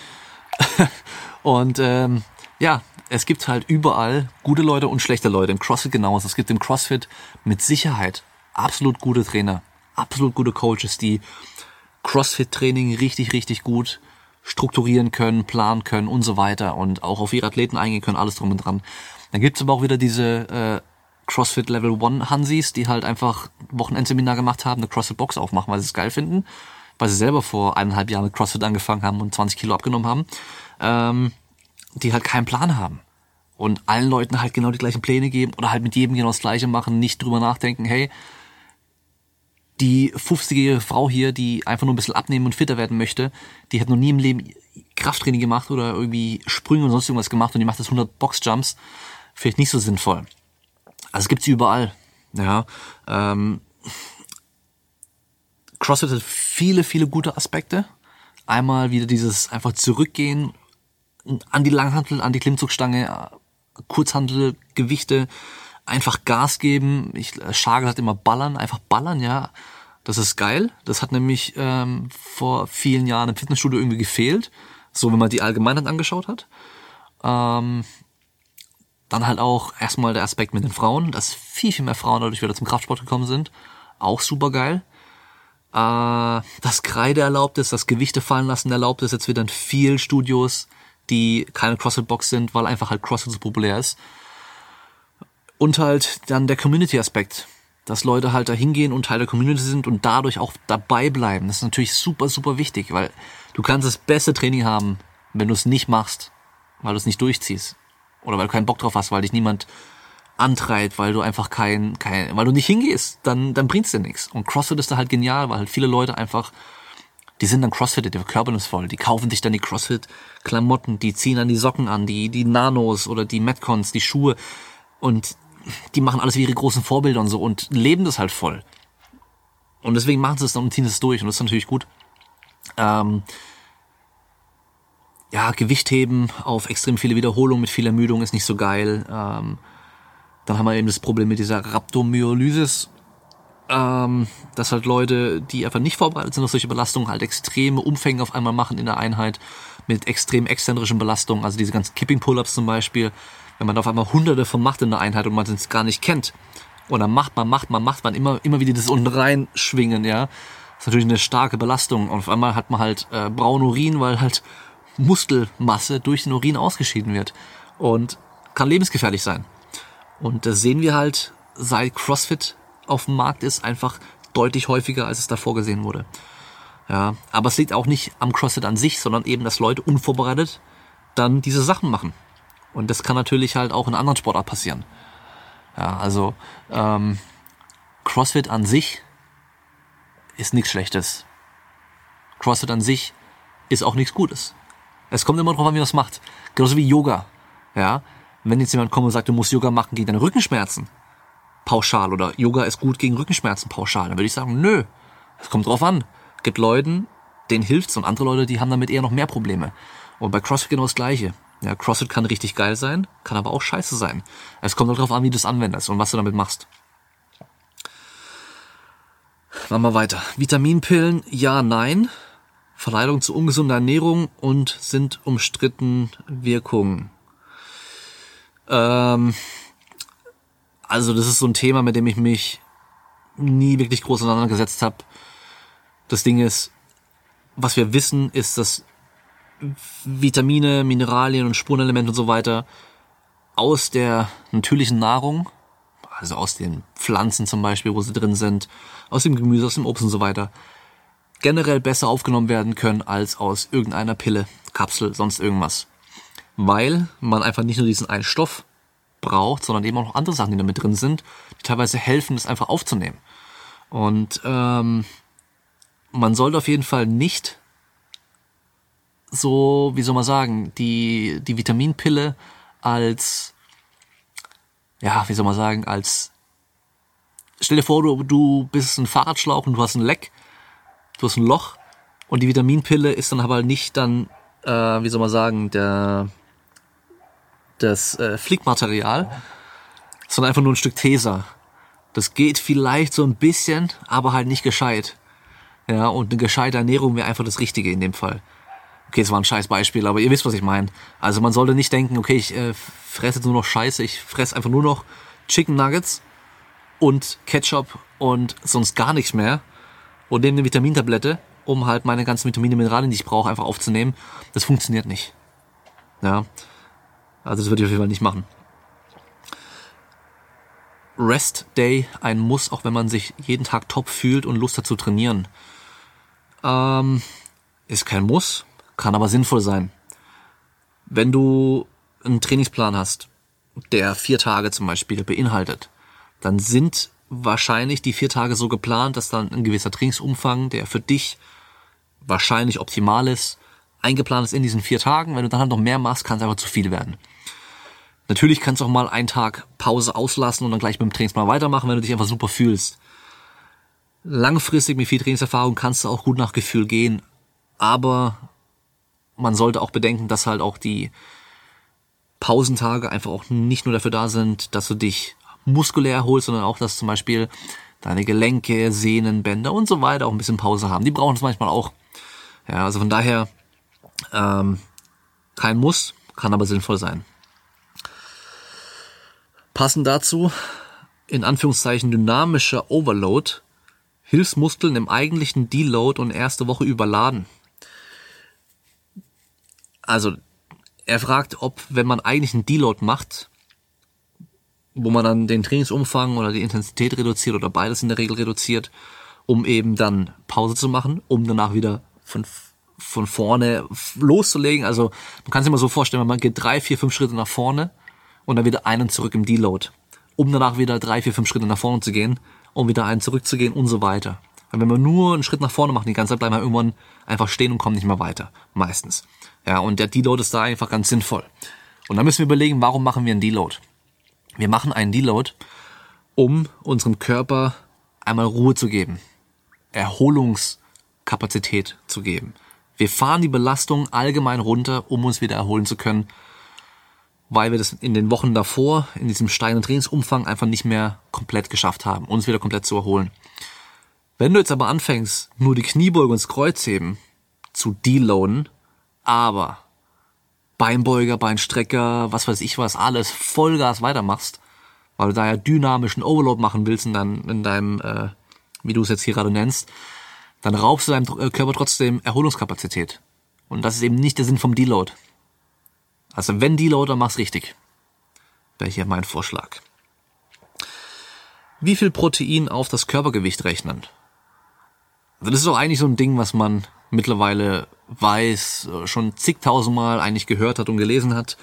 und ähm, ja, es gibt halt überall gute Leute und schlechte Leute. Im CrossFit genauso. Es gibt im CrossFit mit Sicherheit absolut gute Trainer, absolut gute Coaches, die CrossFit-Training richtig, richtig gut strukturieren können, planen können und so weiter und auch auf ihre Athleten eingehen können, alles drum und dran. Dann gibt's aber auch wieder diese äh, CrossFit Level 1 Hansis, die halt einfach Wochenendseminar gemacht haben, eine CrossFit Box aufmachen, weil sie es geil finden, weil sie selber vor eineinhalb Jahren mit CrossFit angefangen haben und 20 Kilo abgenommen haben. Ähm, die halt keinen Plan haben. Und allen Leuten halt genau die gleichen Pläne geben oder halt mit jedem genau das gleiche machen, nicht drüber nachdenken, hey, die 50-jährige Frau hier, die einfach nur ein bisschen abnehmen und fitter werden möchte, die hat noch nie im Leben Krafttraining gemacht oder irgendwie Sprünge und sonst irgendwas gemacht und die macht jetzt 100 Boxjumps. Vielleicht nicht so sinnvoll. Also gibt sie überall. Ja, ähm, CrossFit hat viele, viele gute Aspekte. Einmal wieder dieses einfach zurückgehen an die Langhantel, an die Klimmzugstange, Kurzhantel, Gewichte, einfach Gas geben. Ich äh, Schagel hat immer ballern, einfach ballern, ja. Das ist geil. Das hat nämlich ähm, vor vielen Jahren im Fitnessstudio irgendwie gefehlt. So, wenn man die Allgemeinheit angeschaut hat. Ähm, dann halt auch erstmal der Aspekt mit den Frauen, dass viel, viel mehr Frauen dadurch wieder zum Kraftsport gekommen sind. Auch super geil. Äh, das Kreide erlaubt ist, das Gewichte fallen lassen erlaubt ist, jetzt wieder in vielen Studios die keine CrossFit-Box sind, weil einfach halt CrossFit so populär ist. Und halt dann der Community-Aspekt, dass Leute halt da hingehen und Teil der Community sind und dadurch auch dabei bleiben. Das ist natürlich super, super wichtig, weil du kannst das beste Training haben, wenn du es nicht machst, weil du es nicht durchziehst. Oder weil du keinen Bock drauf hast, weil dich niemand antreibt, weil du einfach kein, kein, weil du nicht hingehst, dann, dann bringt's dir nichts. Und CrossFit ist da halt genial, weil halt viele Leute einfach die sind dann Crossfitted, die verkörpern es voll. Die kaufen sich dann die Crossfit-Klamotten, die ziehen dann die Socken an, die, die Nanos oder die Metcons, die Schuhe und die machen alles wie ihre großen Vorbilder und so und leben das halt voll. Und deswegen machen sie es dann und ziehen es durch und das ist natürlich gut. Ähm, ja, Gewicht heben auf extrem viele Wiederholungen mit viel Ermüdung ist nicht so geil. Ähm, dann haben wir eben das Problem mit dieser Rhabdomyolysis, ähm, dass halt Leute, die einfach nicht vorbereitet sind auf solche Belastungen, halt extreme Umfänge auf einmal machen in der Einheit mit extrem exzentrischen Belastungen, also diese ganzen Kipping-Pull-Ups zum Beispiel, wenn man auf einmal hunderte von macht in der Einheit und man es gar nicht kennt. Und dann macht man, macht man, macht man immer, immer wieder das unten reinschwingen, ja. Das ist natürlich eine starke Belastung. Und auf einmal hat man halt äh, braunen Urin, weil halt Muskelmasse durch den Urin ausgeschieden wird. Und kann lebensgefährlich sein. Und das sehen wir halt seit CrossFit auf dem Markt ist, einfach deutlich häufiger, als es davor gesehen wurde. Ja, aber es liegt auch nicht am CrossFit an sich, sondern eben, dass Leute unvorbereitet dann diese Sachen machen. Und das kann natürlich halt auch in anderen Sportarten passieren. Ja, also ähm, CrossFit an sich ist nichts Schlechtes. CrossFit an sich ist auch nichts Gutes. Es kommt immer darauf an, wie man es macht. Genauso wie Yoga. Ja, wenn jetzt jemand kommt und sagt, du musst Yoga machen gegen deine Rückenschmerzen, pauschal, oder Yoga ist gut gegen Rückenschmerzen, pauschal, dann würde ich sagen, nö. Es kommt drauf an. Es gibt Leuten, denen hilft's und andere Leute, die haben damit eher noch mehr Probleme. Und bei CrossFit genau das Gleiche. Ja, CrossFit kann richtig geil sein, kann aber auch scheiße sein. Es kommt darauf an, wie du es anwendest und was du damit machst. Machen wir weiter. Vitaminpillen, ja, nein. Verleitung zu ungesunder Ernährung und sind umstritten Wirkungen. Ähm, also das ist so ein Thema, mit dem ich mich nie wirklich groß auseinandergesetzt habe. Das Ding ist, was wir wissen, ist, dass Vitamine, Mineralien und Spurenelemente und so weiter aus der natürlichen Nahrung, also aus den Pflanzen zum Beispiel, wo sie drin sind, aus dem Gemüse, aus dem Obst und so weiter, generell besser aufgenommen werden können als aus irgendeiner Pille, Kapsel, sonst irgendwas. Weil man einfach nicht nur diesen einen Stoff braucht, sondern eben auch noch andere Sachen, die da mit drin sind, die teilweise helfen, das einfach aufzunehmen. Und ähm, man sollte auf jeden Fall nicht so, wie soll man sagen, die, die Vitaminpille als, ja, wie soll man sagen, als, stell dir vor, du, du bist ein Fahrradschlauch und du hast ein Leck, du hast ein Loch und die Vitaminpille ist dann aber nicht dann, äh, wie soll man sagen, der, das äh, Flickmaterial, sondern einfach nur ein Stück Tesa. Das geht vielleicht so ein bisschen, aber halt nicht gescheit. Ja, und eine gescheite Ernährung wäre einfach das Richtige in dem Fall. Okay, es war ein scheiß Beispiel, aber ihr wisst, was ich meine. Also man sollte nicht denken, okay, ich äh, fresse nur noch Scheiße, ich fresse einfach nur noch Chicken Nuggets und Ketchup und sonst gar nichts mehr und nehme eine Vitamintablette, um halt meine ganzen Vitamine, Mineralien, die ich brauche, einfach aufzunehmen. Das funktioniert nicht. Ja. Also das würde ich auf jeden Fall nicht machen. Rest Day ein Muss, auch wenn man sich jeden Tag top fühlt und Lust hat zu trainieren. Ähm, ist kein Muss, kann aber sinnvoll sein. Wenn du einen Trainingsplan hast, der vier Tage zum Beispiel beinhaltet, dann sind wahrscheinlich die vier Tage so geplant, dass dann ein gewisser Trainingsumfang, der für dich wahrscheinlich optimal ist, eingeplant ist in diesen vier Tagen. Wenn du dann halt noch mehr machst, kann es einfach zu viel werden. Natürlich kannst du auch mal einen Tag Pause auslassen und dann gleich mit dem Trainingsplan weitermachen, wenn du dich einfach super fühlst. Langfristig mit viel Trainingserfahrung kannst du auch gut nach Gefühl gehen, aber man sollte auch bedenken, dass halt auch die Pausentage einfach auch nicht nur dafür da sind, dass du dich muskulär erholst, sondern auch, dass zum Beispiel deine Gelenke, Sehnen, Bänder und so weiter auch ein bisschen Pause haben. Die brauchen es manchmal auch. Ja, also von daher ähm, kein Muss, kann aber sinnvoll sein. Passend dazu, in Anführungszeichen dynamischer Overload, Hilfsmuskeln im eigentlichen Deload und erste Woche überladen also er fragt, ob wenn man eigentlich einen Deload macht, wo man dann den Trainingsumfang oder die Intensität reduziert oder beides in der Regel reduziert, um eben dann Pause zu machen, um danach wieder von, von vorne loszulegen. Also man kann sich mal so vorstellen, man geht drei, vier, fünf Schritte nach vorne und dann wieder einen zurück im Deload, um danach wieder drei, vier, fünf Schritte nach vorne zu gehen, um wieder einen zurückzugehen und so weiter. Weil wenn wir nur einen Schritt nach vorne machen, die ganze Zeit bleiben wir irgendwann einfach stehen und kommen nicht mehr weiter. Meistens. Ja, und der Deload ist da einfach ganz sinnvoll. Und dann müssen wir überlegen, warum machen wir einen Deload? Wir machen einen Deload, um unserem Körper einmal Ruhe zu geben. Erholungskapazität zu geben. Wir fahren die Belastung allgemein runter, um uns wieder erholen zu können, weil wir das in den Wochen davor, in diesem steilen Trainingsumfang einfach nicht mehr komplett geschafft haben, uns wieder komplett zu erholen. Wenn du jetzt aber anfängst, nur die Kniebeuge und das Kreuzheben zu deloaden, aber Beinbeuger, Beinstrecker, was weiß ich was, alles Vollgas weitermachst, weil du da ja dynamischen Overload machen willst in deinem, in deinem äh, wie du es jetzt hier gerade nennst, dann raubst du deinem äh, Körper trotzdem Erholungskapazität. Und das ist eben nicht der Sinn vom Deload. Also wenn Deload, dann mach's richtig. Wäre hier mein Vorschlag. Wie viel Protein auf das Körpergewicht rechnen? Also das ist doch eigentlich so ein Ding, was man mittlerweile weiß, äh, schon zigtausendmal eigentlich gehört hat und gelesen hat.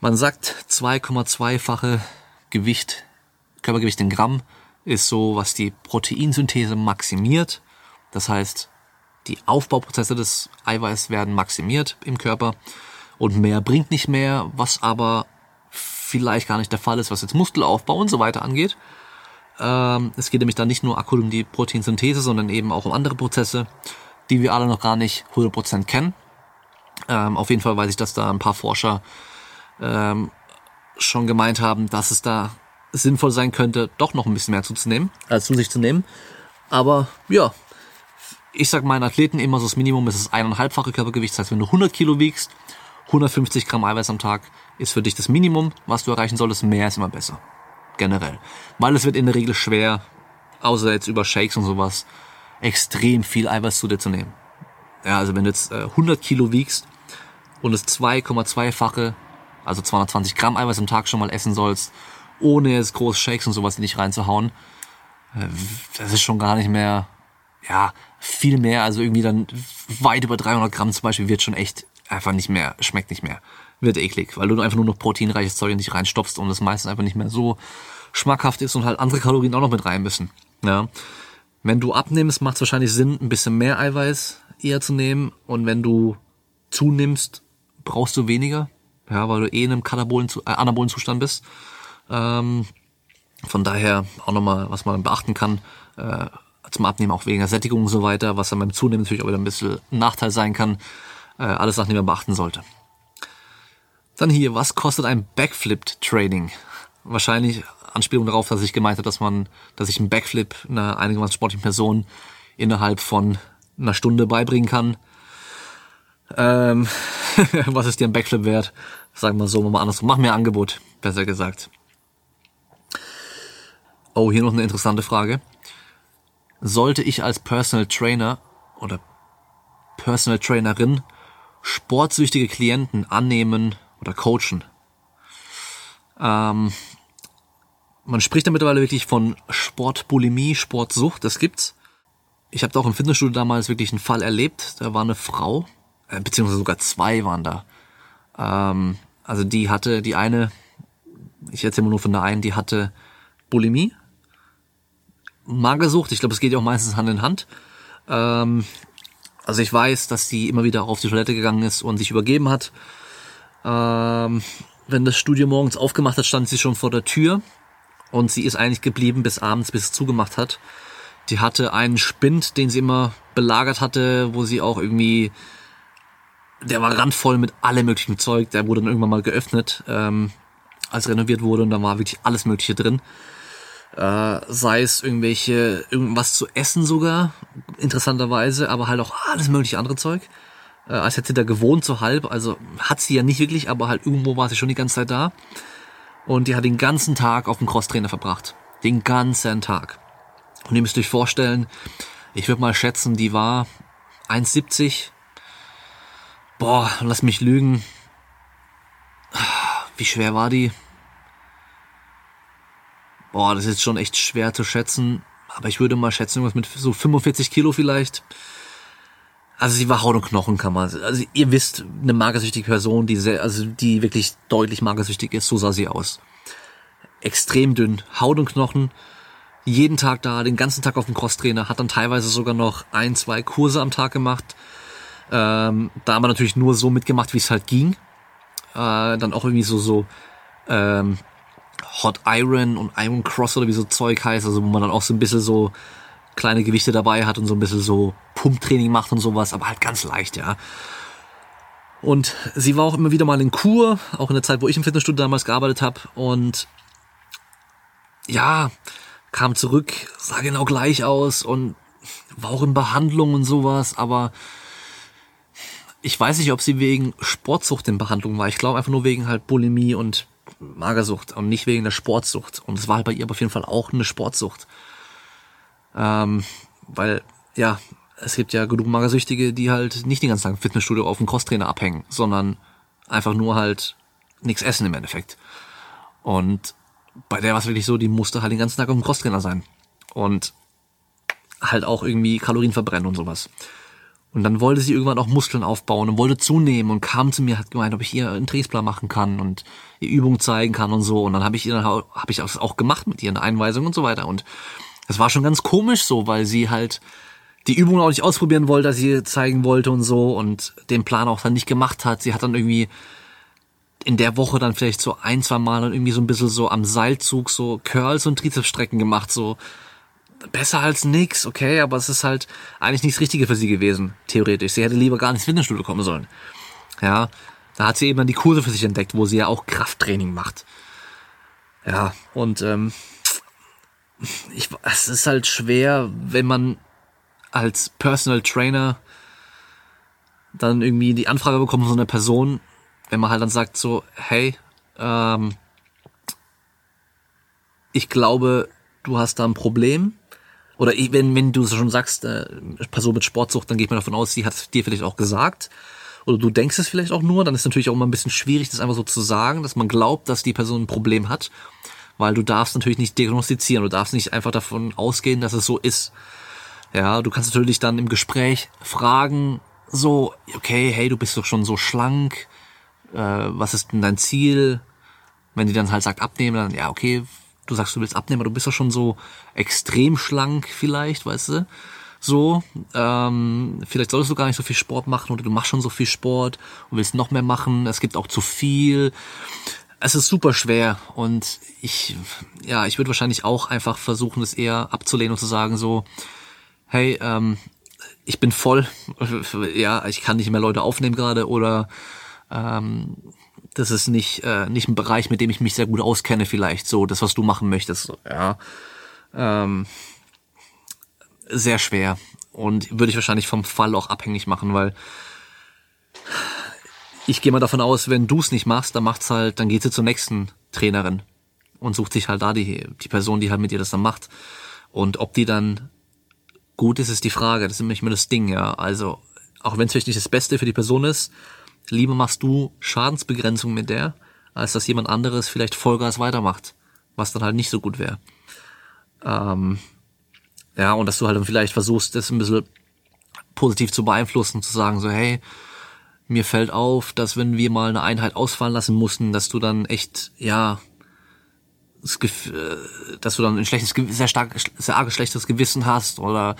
Man sagt 2,2-fache Gewicht, Körpergewicht in Gramm ist so, was die Proteinsynthese maximiert. Das heißt, die Aufbauprozesse des Eiweiß werden maximiert im Körper und mehr bringt nicht mehr, was aber vielleicht gar nicht der Fall ist, was jetzt Muskelaufbau und so weiter angeht. Ähm, es geht nämlich dann nicht nur akut um die Proteinsynthese, sondern eben auch um andere Prozesse, die wir alle noch gar nicht 100% kennen. Ähm, auf jeden Fall weiß ich, dass da ein paar Forscher ähm, schon gemeint haben, dass es da sinnvoll sein könnte, doch noch ein bisschen mehr zuzunehmen, als zu sich zu nehmen. Aber ja, ich sag meinen Athleten immer so das Minimum ist das eineinhalbfache Körpergewicht. Das heißt, wenn du 100 Kilo wiegst, 150 Gramm Eiweiß am Tag ist für dich das Minimum, was du erreichen solltest. Mehr ist immer besser. Generell. Weil es wird in der Regel schwer, außer jetzt über Shakes und sowas, extrem viel Eiweiß zu dir zu nehmen. Ja, also wenn du jetzt äh, 100 Kilo wiegst und das 2,2-fache, also 220 Gramm Eiweiß am Tag schon mal essen sollst, ohne jetzt groß Shakes und sowas in dich reinzuhauen, äh, das ist schon gar nicht mehr, ja, viel mehr, also irgendwie dann weit über 300 Gramm zum Beispiel wird schon echt einfach nicht mehr, schmeckt nicht mehr. Wird eklig, weil du einfach nur noch proteinreiches Zeug in dich reinstopfst und es meistens einfach nicht mehr so schmackhaft ist und halt andere Kalorien auch noch mit rein müssen. Ja. Wenn du abnimmst, macht es wahrscheinlich Sinn, ein bisschen mehr Eiweiß eher zu nehmen. Und wenn du zunimmst, brauchst du weniger. Ja, weil du eh in einem katabolen, äh, anabolen Zustand bist. Ähm, von daher auch nochmal, was man beachten kann, äh, zum Abnehmen auch wegen der Sättigung und so weiter, was dann beim Zunehmen natürlich auch wieder ein bisschen Nachteil sein kann. Äh, alles die man beachten sollte. Dann hier, was kostet ein Backflip-Training? Wahrscheinlich Anspielung darauf, dass ich gemeint habe, dass man, dass ich einen Backflip einer einigermaßen sportlichen Person innerhalb von einer Stunde beibringen kann. Ähm, was ist dir ein Backflip wert? Sagen wir so, mal andersrum. Mach mir ein Angebot, besser gesagt. Oh, hier noch eine interessante Frage. Sollte ich als Personal Trainer oder Personal Trainerin sportsüchtige Klienten annehmen oder coachen? Ähm, man spricht da mittlerweile wirklich von Sportbulimie, Sportsucht, das gibt's. Ich habe da auch im Fitnessstudio damals wirklich einen Fall erlebt. Da war eine Frau, äh, beziehungsweise sogar zwei waren da. Ähm, also die hatte, die eine, ich erzähle mal nur von der einen, die hatte Bulimie, Magersucht. Ich glaube, es geht ja auch meistens Hand in Hand. Ähm, also ich weiß, dass sie immer wieder auf die Toilette gegangen ist und sich übergeben hat. Ähm, wenn das Studio morgens aufgemacht hat, stand sie schon vor der Tür und sie ist eigentlich geblieben bis abends, bis es zugemacht hat. Die hatte einen Spind, den sie immer belagert hatte, wo sie auch irgendwie, der war randvoll mit allem möglichen Zeug. Der wurde dann irgendwann mal geöffnet, ähm, als renoviert wurde und da war wirklich alles Mögliche drin. Äh, sei es irgendwelche, irgendwas zu essen sogar, interessanterweise, aber halt auch alles mögliche andere Zeug. Äh, als hätte sie da gewohnt, so halb. Also hat sie ja nicht wirklich, aber halt irgendwo war sie schon die ganze Zeit da. Und die hat den ganzen Tag auf dem Crosstrainer verbracht. Den ganzen Tag. Und ihr müsst euch vorstellen, ich würde mal schätzen, die war 1,70. Boah, lass mich lügen. Wie schwer war die? Boah, das ist schon echt schwer zu schätzen. Aber ich würde mal schätzen, was mit so 45 Kilo vielleicht. Also sie war Haut und Knochen, kann man. Also ihr wisst, eine magersüchtige Person, die sehr, also die wirklich deutlich magersüchtig ist, so sah sie aus. Extrem dünn, Haut und Knochen, jeden Tag da, den ganzen Tag auf dem Crosstrainer, hat dann teilweise sogar noch ein, zwei Kurse am Tag gemacht. Ähm, da haben wir natürlich nur so mitgemacht, wie es halt ging. Äh, dann auch irgendwie so so ähm, Hot Iron und Iron Cross oder wie so Zeug heißt, also wo man dann auch so ein bisschen so kleine Gewichte dabei hat und so ein bisschen so Pumptraining macht und sowas, aber halt ganz leicht, ja. Und sie war auch immer wieder mal in Kur, auch in der Zeit, wo ich im Fitnessstudio damals gearbeitet habe. Und ja, kam zurück, sah genau gleich aus und war auch in Behandlung und sowas, aber ich weiß nicht, ob sie wegen Sportsucht in Behandlung war. Ich glaube einfach nur wegen halt Bulimie und Magersucht und nicht wegen der Sportsucht. Und es war halt bei ihr auf jeden Fall auch eine Sportsucht. Ähm, weil, ja, es gibt ja genug Magersüchtige, die halt nicht den ganzen Tag im Fitnessstudio auf dem Crosstrainer abhängen, sondern einfach nur halt nichts essen im Endeffekt. Und bei der war es wirklich so, die musste halt den ganzen Tag auf dem Crosstrainer sein. Und halt auch irgendwie Kalorien verbrennen und sowas. Und dann wollte sie irgendwann auch Muskeln aufbauen und wollte zunehmen und kam zu mir, hat gemeint, ob ich ihr einen Trainingsplan machen kann und ihr Übungen zeigen kann und so. Und dann habe ich ihr dann habe ich das auch gemacht mit ihr eine Einweisung und so weiter. Und das war schon ganz komisch so, weil sie halt die Übung auch nicht ausprobieren wollte, dass sie zeigen wollte und so und den Plan auch dann nicht gemacht hat. Sie hat dann irgendwie in der Woche dann vielleicht so ein, zwei Mal dann irgendwie so ein bisschen so am Seilzug so Curls und Trizepsstrecken gemacht, so besser als nix, okay, aber es ist halt eigentlich nichts Richtige für sie gewesen, theoretisch. Sie hätte lieber gar nicht ins Fitnessstudio kommen sollen. Ja, da hat sie eben dann die Kurse für sich entdeckt, wo sie ja auch Krafttraining macht. Ja, und ähm, ich, es ist halt schwer, wenn man als Personal Trainer dann irgendwie die Anfrage bekommt von so einer Person, wenn man halt dann sagt so, hey, ähm, ich glaube, du hast da ein Problem. Oder wenn, wenn du schon sagst, äh, Person mit Sportsucht, dann geht man davon aus, sie hat es dir vielleicht auch gesagt. Oder du denkst es vielleicht auch nur, dann ist natürlich auch immer ein bisschen schwierig, das einfach so zu sagen, dass man glaubt, dass die Person ein Problem hat. Weil du darfst natürlich nicht diagnostizieren, du darfst nicht einfach davon ausgehen, dass es so ist. Ja, du kannst natürlich dann im Gespräch fragen, so, okay, hey, du bist doch schon so schlank, äh, was ist denn dein Ziel? Wenn die dann halt sagt abnehmen, dann ja, okay, du sagst, du willst abnehmen, aber du bist doch schon so extrem schlank vielleicht, weißt du? So, ähm, vielleicht solltest du gar nicht so viel Sport machen oder du machst schon so viel Sport und willst noch mehr machen, es gibt auch zu viel. Es ist super schwer und ich, ja, ich würde wahrscheinlich auch einfach versuchen, das eher abzulehnen und zu sagen so, hey, ähm, ich bin voll, ja, ich kann nicht mehr Leute aufnehmen gerade oder ähm, das ist nicht, äh, nicht ein Bereich, mit dem ich mich sehr gut auskenne vielleicht, so das, was du machen möchtest, ja. Ähm, sehr schwer und würde ich wahrscheinlich vom Fall auch abhängig machen, weil ich gehe mal davon aus, wenn du es nicht machst, dann macht's halt, dann geht sie zur nächsten Trainerin und sucht sich halt da die, die Person, die halt mit dir das dann macht. Und ob die dann gut ist, ist die Frage. Das ist nämlich immer das Ding, ja. Also, auch wenn es vielleicht nicht das Beste für die Person ist, lieber machst du Schadensbegrenzung mit der, als dass jemand anderes vielleicht Vollgas weitermacht, was dann halt nicht so gut wäre. Ähm, ja, und dass du halt dann vielleicht versuchst, das ein bisschen positiv zu beeinflussen, zu sagen so, hey, mir fällt auf, dass wenn wir mal eine Einheit ausfallen lassen mussten, dass du dann echt, ja, das äh, dass du dann ein schlechtes, sehr stark, sehr arg schlechtes Gewissen hast oder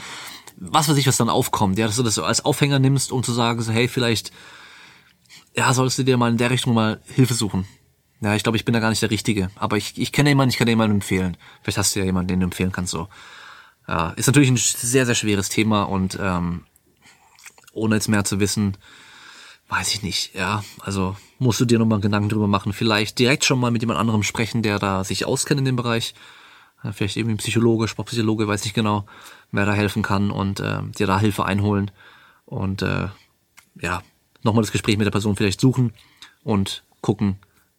was weiß ich, was dann aufkommt, ja, dass du das als Aufhänger nimmst, um zu sagen, so, hey, vielleicht, ja, solltest du dir mal in der Richtung mal Hilfe suchen. Ja, ich glaube, ich bin da gar nicht der Richtige, aber ich, ich kenne jemanden, ich kann dir jemanden empfehlen. Vielleicht hast du ja jemanden, den du empfehlen kannst, so. Ja, ist natürlich ein sehr, sehr schweres Thema und ähm, ohne jetzt mehr zu wissen, weiß ich nicht, ja, also musst du dir nochmal Gedanken drüber machen. Vielleicht direkt schon mal mit jemand anderem sprechen, der da sich auskennt in dem Bereich. Vielleicht irgendwie ein Psychologe, Sportpsychologe, weiß nicht genau, wer da helfen kann und äh, dir da Hilfe einholen. Und äh, ja, nochmal das Gespräch mit der Person vielleicht suchen und gucken,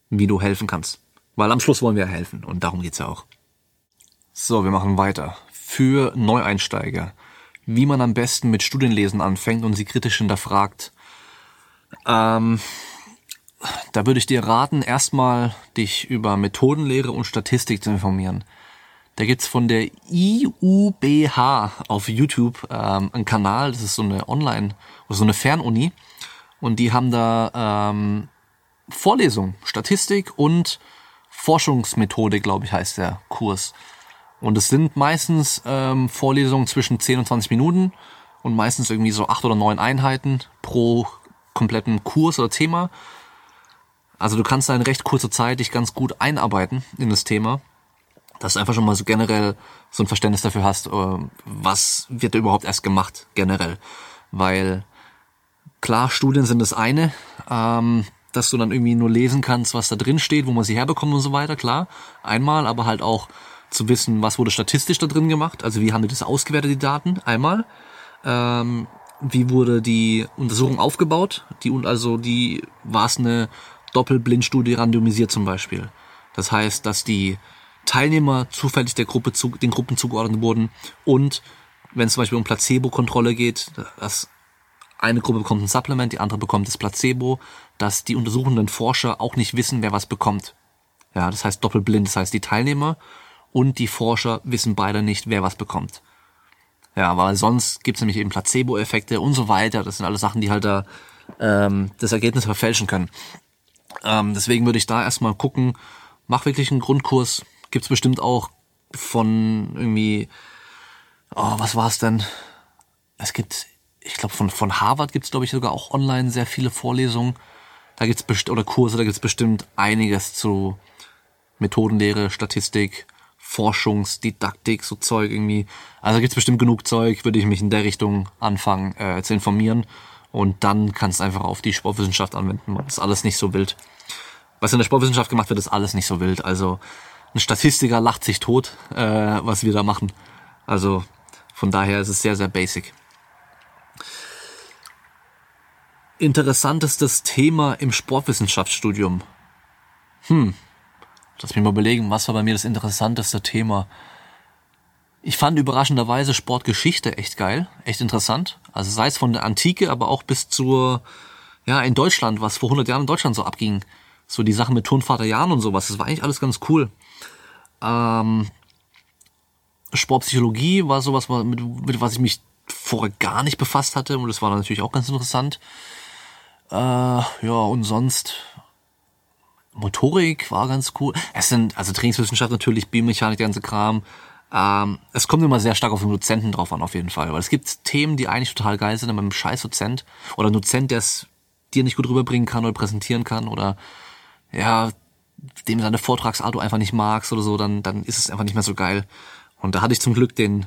wie du helfen kannst. Weil am Schluss wollen wir ja helfen und darum geht's ja auch. So, wir machen weiter. Für Neueinsteiger. Wie man am besten mit Studienlesen anfängt und sie kritisch hinterfragt. Ähm, da würde ich dir raten, erstmal dich über Methodenlehre und Statistik zu informieren. Da gibt's von der IUBH auf YouTube ähm, einen Kanal, das ist so eine Online, so eine Fernuni. Und die haben da ähm, Vorlesungen, Statistik und Forschungsmethode, glaube ich, heißt der Kurs. Und es sind meistens ähm, Vorlesungen zwischen 10 und 20 Minuten und meistens irgendwie so acht oder neun Einheiten pro kompletten Kurs oder Thema. Also du kannst da in recht kurzer Zeit dich ganz gut einarbeiten in das Thema, dass du einfach schon mal so generell so ein Verständnis dafür hast, äh, was wird da überhaupt erst gemacht generell. Weil klar, Studien sind das eine, ähm, dass du dann irgendwie nur lesen kannst, was da drin steht, wo man sie herbekommt und so weiter, klar. Einmal, aber halt auch zu wissen, was wurde statistisch da drin gemacht, also wie haben die das ausgewertet, die Daten, einmal. Ähm, wie wurde die Untersuchung aufgebaut? Die und also die war es eine Doppelblindstudie randomisiert zum Beispiel. Das heißt, dass die Teilnehmer zufällig der Gruppe zu, den Gruppen zugeordnet wurden und wenn es zum Beispiel um Placebo-Kontrolle geht, dass eine Gruppe bekommt ein Supplement, die andere bekommt das Placebo, dass die untersuchenden Forscher auch nicht wissen, wer was bekommt. Ja, das heißt doppelblind, das heißt die Teilnehmer und die Forscher wissen beide nicht, wer was bekommt. Ja, weil sonst gibt's nämlich eben Placebo-Effekte und so weiter. Das sind alles Sachen, die halt da ähm, das Ergebnis verfälschen können. Ähm, deswegen würde ich da erstmal gucken, mach wirklich einen Grundkurs. Gibt's bestimmt auch von irgendwie, oh, was war's denn? Es gibt, ich glaube, von, von Harvard gibt's glaube ich, sogar auch online sehr viele Vorlesungen. Da gibt's bestimmt, oder Kurse, da gibt's bestimmt einiges zu Methodenlehre, Statistik, Forschungsdidaktik, so Zeug irgendwie. Also gibt's bestimmt genug Zeug, würde ich mich in der Richtung anfangen äh, zu informieren. Und dann kannst du einfach auf die Sportwissenschaft anwenden. Das ist alles nicht so wild. Was in der Sportwissenschaft gemacht wird, ist alles nicht so wild. Also ein Statistiker lacht sich tot, äh, was wir da machen. Also von daher ist es sehr, sehr basic. Interessantestes Thema im Sportwissenschaftsstudium. Hm, Lass mich mal überlegen, was war bei mir das interessanteste Thema? Ich fand überraschenderweise Sportgeschichte echt geil, echt interessant. Also sei es von der Antike, aber auch bis zur, ja, in Deutschland, was vor 100 Jahren in Deutschland so abging. So die Sachen mit Turnvater Jan und sowas, das war eigentlich alles ganz cool. Ähm, Sportpsychologie war sowas, mit, mit was ich mich vorher gar nicht befasst hatte und das war natürlich auch ganz interessant. Äh, ja, und sonst, Motorik war ganz cool. Es sind, also Trainingswissenschaft natürlich, Biomechanik, der ganze Kram. Ähm, es kommt immer sehr stark auf den Dozenten drauf an, auf jeden Fall. Weil es gibt Themen, die eigentlich total geil sind, aber mit einem scheiß Dozent oder Dozent, der es dir nicht gut rüberbringen kann oder präsentieren kann oder ja, dem seine Vortragsart du einfach nicht magst oder so, dann, dann ist es einfach nicht mehr so geil. Und da hatte ich zum Glück den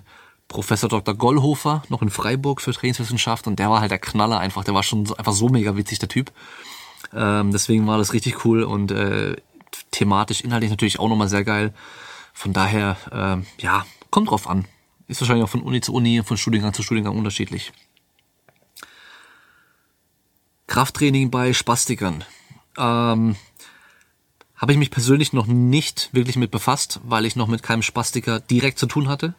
Professor Dr. Gollhofer noch in Freiburg für Trainingswissenschaft und der war halt der Knaller einfach, der war schon so, einfach so mega witzig, der Typ. Ähm, deswegen war das richtig cool und äh, thematisch, inhaltlich natürlich auch nochmal sehr geil. Von daher, äh, ja, kommt drauf an. Ist wahrscheinlich auch von Uni zu Uni, von Studiengang zu Studiengang unterschiedlich. Krafttraining bei Spastikern. Ähm, habe ich mich persönlich noch nicht wirklich mit befasst, weil ich noch mit keinem Spastiker direkt zu tun hatte.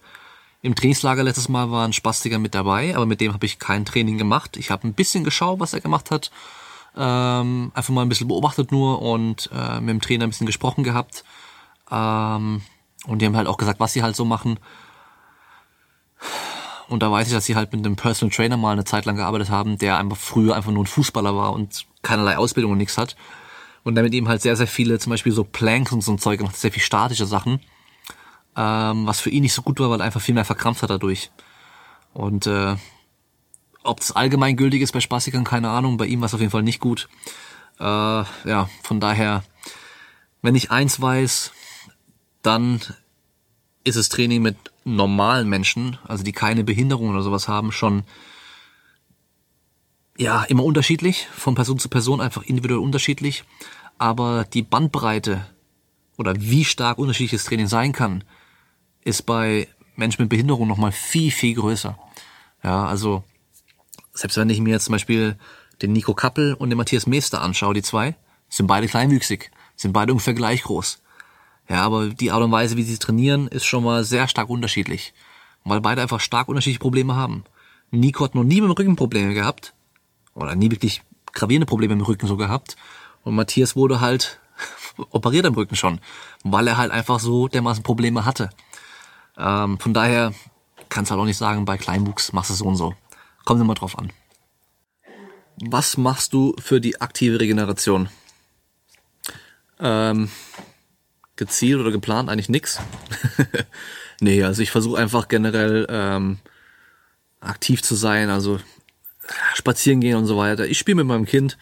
Im Trainingslager letztes Mal war ein Spastiker mit dabei, aber mit dem habe ich kein Training gemacht. Ich habe ein bisschen geschaut, was er gemacht hat ähm, einfach mal ein bisschen beobachtet nur und äh, mit dem Trainer ein bisschen gesprochen gehabt. Ähm, und die haben halt auch gesagt, was sie halt so machen. Und da weiß ich, dass sie halt mit einem Personal Trainer mal eine Zeit lang gearbeitet haben, der einfach früher einfach nur ein Fußballer war und keinerlei Ausbildung und nichts hat. Und damit eben halt sehr, sehr viele, zum Beispiel so Planks und so ein Zeug gemacht, sehr viel statische Sachen. Ähm, was für ihn nicht so gut war, weil er einfach viel mehr verkrampft hat dadurch. Und äh, ob es allgemeingültig ist bei Spastikern, keine Ahnung. Bei ihm war es auf jeden Fall nicht gut. Äh, ja, von daher, wenn ich eins weiß, dann ist das Training mit normalen Menschen, also die keine Behinderung oder sowas haben, schon ja immer unterschiedlich, von Person zu Person einfach individuell unterschiedlich. Aber die Bandbreite oder wie stark unterschiedliches Training sein kann, ist bei Menschen mit Behinderung nochmal viel, viel größer. Ja, also selbst wenn ich mir jetzt zum Beispiel den Nico Kappel und den Matthias Meester anschaue, die zwei, sind beide kleinwüchsig, sind beide ungefähr gleich groß. Ja, aber die Art und Weise, wie sie trainieren, ist schon mal sehr stark unterschiedlich. Weil beide einfach stark unterschiedliche Probleme haben. Nico hat noch nie mit dem Rücken Probleme gehabt. Oder nie wirklich gravierende Probleme im Rücken so gehabt. Und Matthias wurde halt operiert am Rücken schon. Weil er halt einfach so dermaßen Probleme hatte. Ähm, von daher kannst du halt auch nicht sagen, bei Kleinwuchs machst du so und so. Kommt immer drauf an. Was machst du für die aktive Regeneration? Ähm, gezielt oder geplant eigentlich nix. nee, also ich versuche einfach generell ähm, aktiv zu sein, also spazieren gehen und so weiter. Ich spiele mit meinem Kind,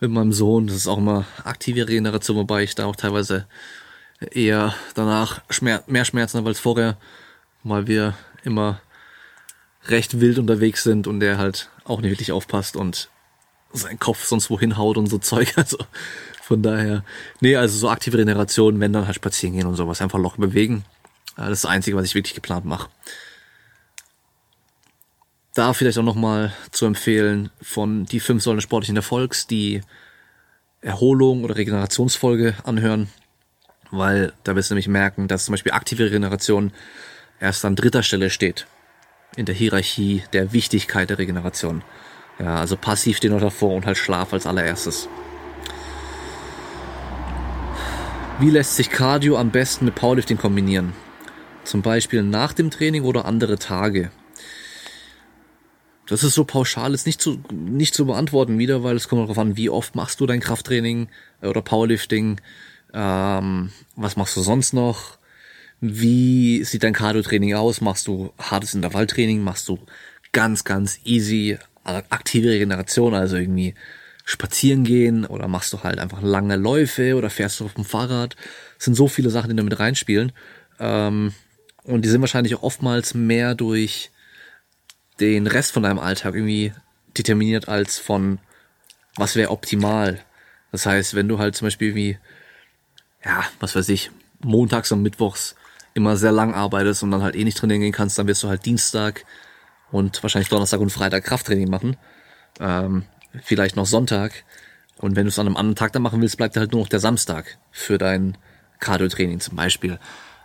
mit meinem Sohn, das ist auch immer aktive Regeneration, wobei ich da auch teilweise eher danach Schmerz, mehr Schmerzen habe als vorher, weil wir immer recht wild unterwegs sind und der halt auch nicht wirklich aufpasst und seinen Kopf sonst wohin haut und so Zeug. Also von daher, nee, also so aktive Regeneration, wenn dann halt spazieren gehen und sowas, einfach locker bewegen. Das ist das Einzige, was ich wirklich geplant mache. Da vielleicht auch nochmal zu empfehlen von die fünf Säulen des sportlichen Erfolgs, die Erholung oder Regenerationsfolge anhören, weil da wirst du nämlich merken, dass zum Beispiel aktive Regeneration erst an dritter Stelle steht in der Hierarchie der Wichtigkeit der Regeneration. Ja, also passiv stehen noch davor und halt Schlaf als allererstes. Wie lässt sich Cardio am besten mit Powerlifting kombinieren? Zum Beispiel nach dem Training oder andere Tage. das ist so pauschal, ist nicht zu, nicht zu beantworten wieder, weil es kommt darauf an, wie oft machst du dein Krafttraining oder Powerlifting, ähm, was machst du sonst noch, wie sieht dein Cardio-Training aus, machst du hartes Intervalltraining, machst du ganz, ganz easy aktive Regeneration, also irgendwie spazieren gehen oder machst du halt einfach lange Läufe oder fährst du auf dem Fahrrad. Es sind so viele Sachen, die da mit reinspielen. Ähm, und die sind wahrscheinlich auch oftmals mehr durch den Rest von deinem Alltag irgendwie determiniert als von was wäre optimal. Das heißt, wenn du halt zum Beispiel wie, ja, was weiß ich, montags und mittwochs immer sehr lang arbeitest und dann halt eh nicht trainieren gehen kannst, dann wirst du halt Dienstag und wahrscheinlich Donnerstag und Freitag Krafttraining machen. Ähm, vielleicht noch Sonntag. Und wenn du es an einem anderen Tag dann machen willst, bleibt halt nur noch der Samstag für dein Cardio-Training zum Beispiel.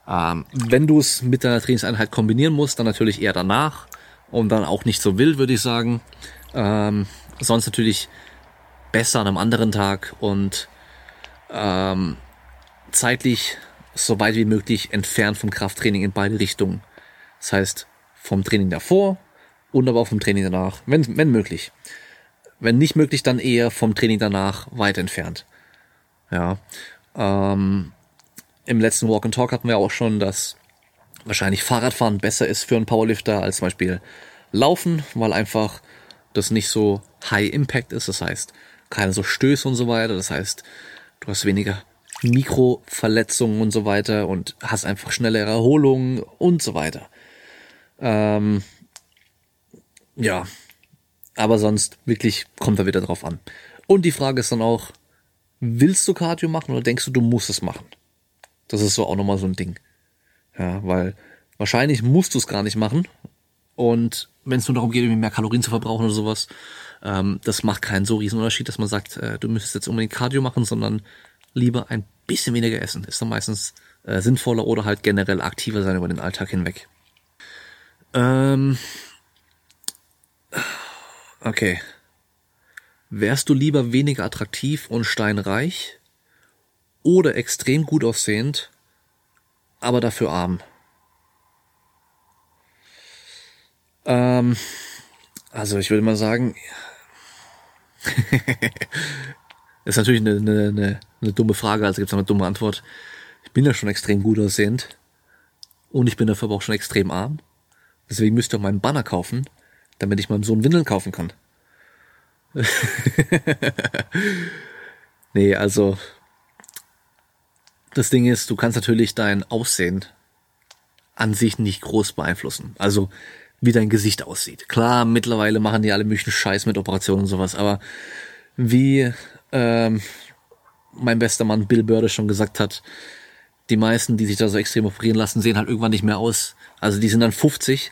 Ähm, wenn du es mit deiner Trainingseinheit kombinieren musst, dann natürlich eher danach und dann auch nicht so wild, würde ich sagen. Ähm, sonst natürlich besser an einem anderen Tag und ähm, zeitlich so weit wie möglich entfernt vom Krafttraining in beide Richtungen. Das heißt, vom Training davor und aber auch vom Training danach, wenn, wenn möglich. Wenn nicht möglich, dann eher vom Training danach weit entfernt. Ja. Ähm, Im letzten Walk and Talk hatten wir auch schon, dass wahrscheinlich Fahrradfahren besser ist für einen Powerlifter als zum Beispiel Laufen, weil einfach das nicht so High Impact ist. Das heißt, keine so Stöße und so weiter. Das heißt, du hast weniger Mikroverletzungen und so weiter und hast einfach schnellere Erholungen und so weiter. Ähm, ja, aber sonst wirklich kommt da wieder drauf an. Und die Frage ist dann auch, willst du Cardio machen oder denkst du, du musst es machen? Das ist so auch nochmal so ein Ding. Ja, weil wahrscheinlich musst du es gar nicht machen. Und wenn es nur darum geht, mehr Kalorien zu verbrauchen oder sowas, ähm, das macht keinen so riesen Unterschied, dass man sagt, äh, du müsstest jetzt unbedingt Cardio machen, sondern lieber ein bisschen weniger essen. Ist dann meistens äh, sinnvoller oder halt generell aktiver sein über den Alltag hinweg. Ähm, Okay. Wärst du lieber weniger attraktiv und steinreich oder extrem gut aussehend, aber dafür arm? Ähm, also ich würde mal sagen, ist natürlich eine, eine, eine, eine dumme Frage, also gibt es eine dumme Antwort. Ich bin ja schon extrem gut aussehend und ich bin dafür aber auch schon extrem arm. Deswegen müsst ihr auch meinen Banner kaufen damit ich meinem Sohn Windeln kaufen kann. nee, also das Ding ist, du kannst natürlich dein Aussehen an sich nicht groß beeinflussen. Also wie dein Gesicht aussieht. Klar, mittlerweile machen die alle möglichen Scheiß mit Operationen und sowas, aber wie ähm, mein bester Mann Bill Börde schon gesagt hat, die meisten, die sich da so extrem operieren lassen, sehen halt irgendwann nicht mehr aus. Also die sind dann 50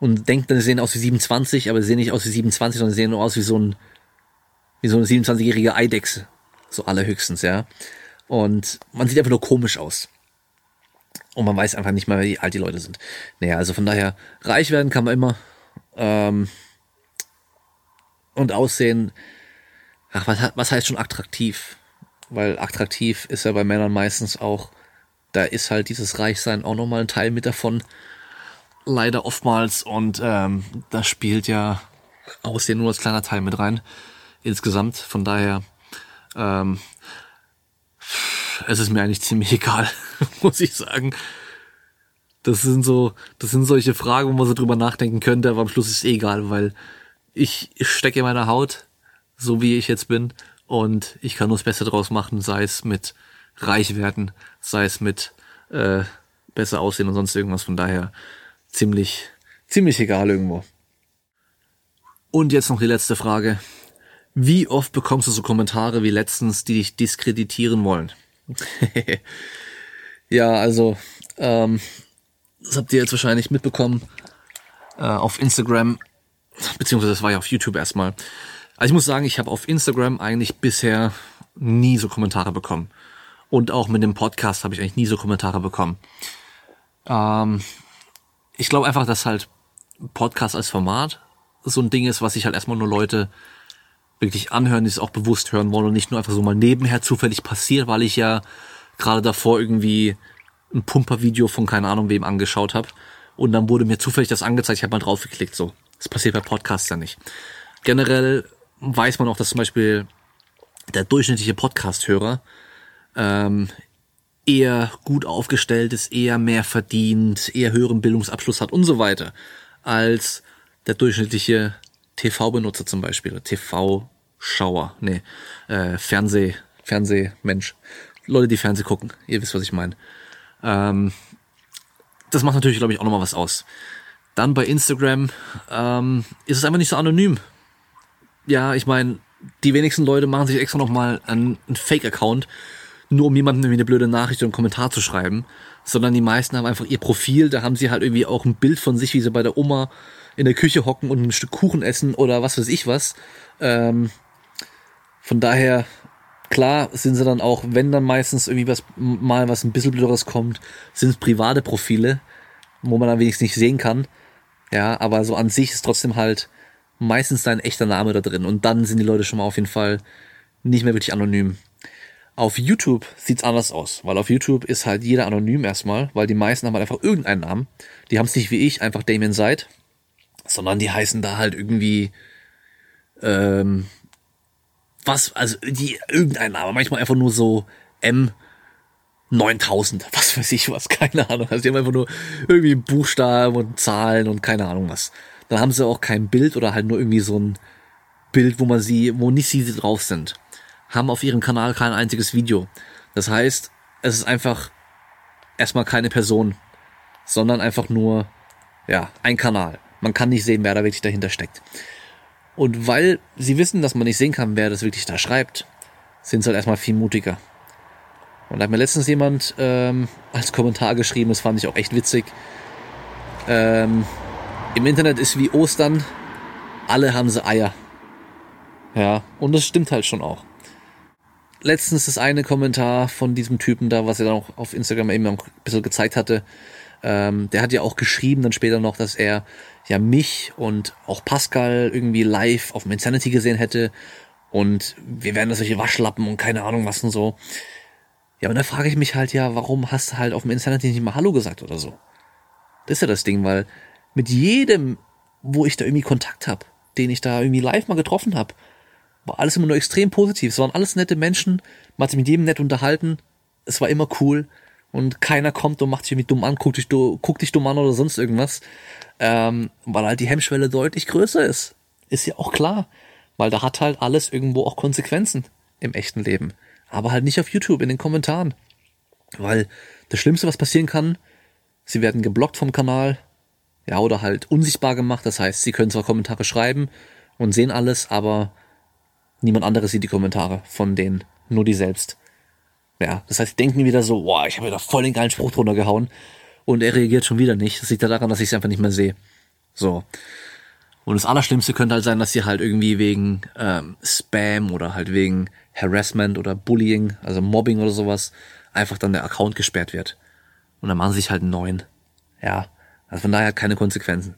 und denkt, dann, sie sehen aus wie 27, aber sie sehen nicht aus wie 27, sondern sie sehen nur aus wie so ein, wie so eine 27-jährige Eidechse. So allerhöchstens, ja. Und man sieht einfach nur komisch aus. Und man weiß einfach nicht mehr, wie alt die Leute sind. Naja, also von daher, reich werden kann man immer. Ähm, und aussehen, ach, was, was heißt schon attraktiv? Weil attraktiv ist ja bei Männern meistens auch, da ist halt dieses Reichsein auch nochmal ein Teil mit davon leider oftmals und ähm, das spielt ja Aussehen nur als kleiner Teil mit rein insgesamt. Von daher ähm, es ist mir eigentlich ziemlich egal, muss ich sagen. Das sind so, das sind solche Fragen, wo man so drüber nachdenken könnte, aber am Schluss ist es egal, weil ich, ich stecke in meiner Haut, so wie ich jetzt bin, und ich kann nur das Beste draus machen, sei es mit reich werden, sei es mit äh, besser aussehen und sonst irgendwas. Von daher ziemlich, ziemlich egal irgendwo. Und jetzt noch die letzte Frage. Wie oft bekommst du so Kommentare wie letztens, die dich diskreditieren wollen? ja, also, ähm, das habt ihr jetzt wahrscheinlich mitbekommen äh, auf Instagram, beziehungsweise das war ja auf YouTube erstmal. Also ich muss sagen, ich habe auf Instagram eigentlich bisher nie so Kommentare bekommen. Und auch mit dem Podcast habe ich eigentlich nie so Kommentare bekommen. Ähm, ich glaube einfach, dass halt Podcast als Format so ein Ding ist, was sich halt erstmal nur Leute wirklich anhören, die es auch bewusst hören wollen und nicht nur einfach so mal nebenher zufällig passiert, weil ich ja gerade davor irgendwie ein Pumper-Video von keine Ahnung wem angeschaut habe und dann wurde mir zufällig das angezeigt, ich habe mal draufgeklickt so. Das passiert bei Podcasts ja nicht. Generell weiß man auch, dass zum Beispiel der durchschnittliche Podcast-Hörer ähm, eher gut aufgestellt ist, eher mehr verdient, eher höheren Bildungsabschluss hat und so weiter, als der durchschnittliche TV-Benutzer zum Beispiel, TV-Schauer, nee, äh, Fernseh, Fernsehmensch, Leute, die Fernseh gucken, ihr wisst, was ich meine. Ähm, das macht natürlich, glaube ich, auch nochmal was aus. Dann bei Instagram ähm, ist es einfach nicht so anonym. Ja, ich meine, die wenigsten Leute machen sich extra nochmal einen, Fake-Account, nur um jemandem irgendwie eine blöde Nachricht oder einen Kommentar zu schreiben, sondern die meisten haben einfach ihr Profil, da haben sie halt irgendwie auch ein Bild von sich, wie sie bei der Oma in der Küche hocken und ein Stück Kuchen essen oder was weiß ich was. Ähm, von daher, klar sind sie dann auch, wenn dann meistens irgendwie was, mal was ein bisschen blöderes kommt, sind es private Profile, wo man dann wenigstens nicht sehen kann. Ja, aber so an sich ist trotzdem halt meistens dein echter Name da drin und dann sind die Leute schon mal auf jeden Fall nicht mehr wirklich anonym. Auf YouTube sieht's anders aus, weil auf YouTube ist halt jeder anonym erstmal, weil die meisten haben halt einfach irgendeinen Namen. Die haben es nicht wie ich, einfach Damien Seid, sondern die heißen da halt irgendwie ähm, was, also die irgendein Name, manchmal einfach nur so M 9000, was weiß ich was, keine Ahnung. Also die haben einfach nur irgendwie Buchstaben und Zahlen und keine Ahnung was. Dann haben sie auch kein Bild oder halt nur irgendwie so ein Bild, wo man sie, wo nicht sie drauf sind haben auf ihrem Kanal kein einziges Video. Das heißt, es ist einfach erstmal keine Person, sondern einfach nur, ja, ein Kanal. Man kann nicht sehen, wer da wirklich dahinter steckt. Und weil sie wissen, dass man nicht sehen kann, wer das wirklich da schreibt, sind sie halt erstmal viel mutiger. Und da hat mir letztens jemand ähm, als Kommentar geschrieben, das fand ich auch echt witzig. Ähm, Im Internet ist wie Ostern, alle haben sie Eier. Ja, und das stimmt halt schon auch letztens das eine Kommentar von diesem Typen da, was er dann auch auf Instagram eben ein bisschen gezeigt hatte. Ähm, der hat ja auch geschrieben dann später noch, dass er ja mich und auch Pascal irgendwie live auf dem Insanity gesehen hätte und wir wären da solche Waschlappen und keine Ahnung was und so. Ja, und da frage ich mich halt ja, warum hast du halt auf dem Insanity nicht mal Hallo gesagt oder so? Das ist ja das Ding, weil mit jedem, wo ich da irgendwie Kontakt habe, den ich da irgendwie live mal getroffen habe, war alles immer nur extrem positiv. Es waren alles nette Menschen. Man hat sich mit jedem nett unterhalten. Es war immer cool. Und keiner kommt und macht sich irgendwie dumm an, guckt dich, guckt dich dumm an oder sonst irgendwas. Ähm, weil halt die Hemmschwelle deutlich größer ist. Ist ja auch klar. Weil da hat halt alles irgendwo auch Konsequenzen im echten Leben. Aber halt nicht auf YouTube, in den Kommentaren. Weil das Schlimmste, was passieren kann, sie werden geblockt vom Kanal. Ja, oder halt unsichtbar gemacht. Das heißt, sie können zwar Kommentare schreiben und sehen alles, aber Niemand anderes sieht die Kommentare von denen, nur die selbst. Ja, das heißt, denken wieder so, boah, ich habe da voll den geilen Spruch drunter gehauen und er reagiert schon wieder nicht. Das liegt ja daran, dass ich es einfach nicht mehr sehe. So. Und das Allerschlimmste könnte halt sein, dass sie halt irgendwie wegen ähm, Spam oder halt wegen Harassment oder Bullying, also Mobbing oder sowas, einfach dann der Account gesperrt wird. Und dann machen sie sich halt einen neuen. Ja. Also von daher keine Konsequenzen.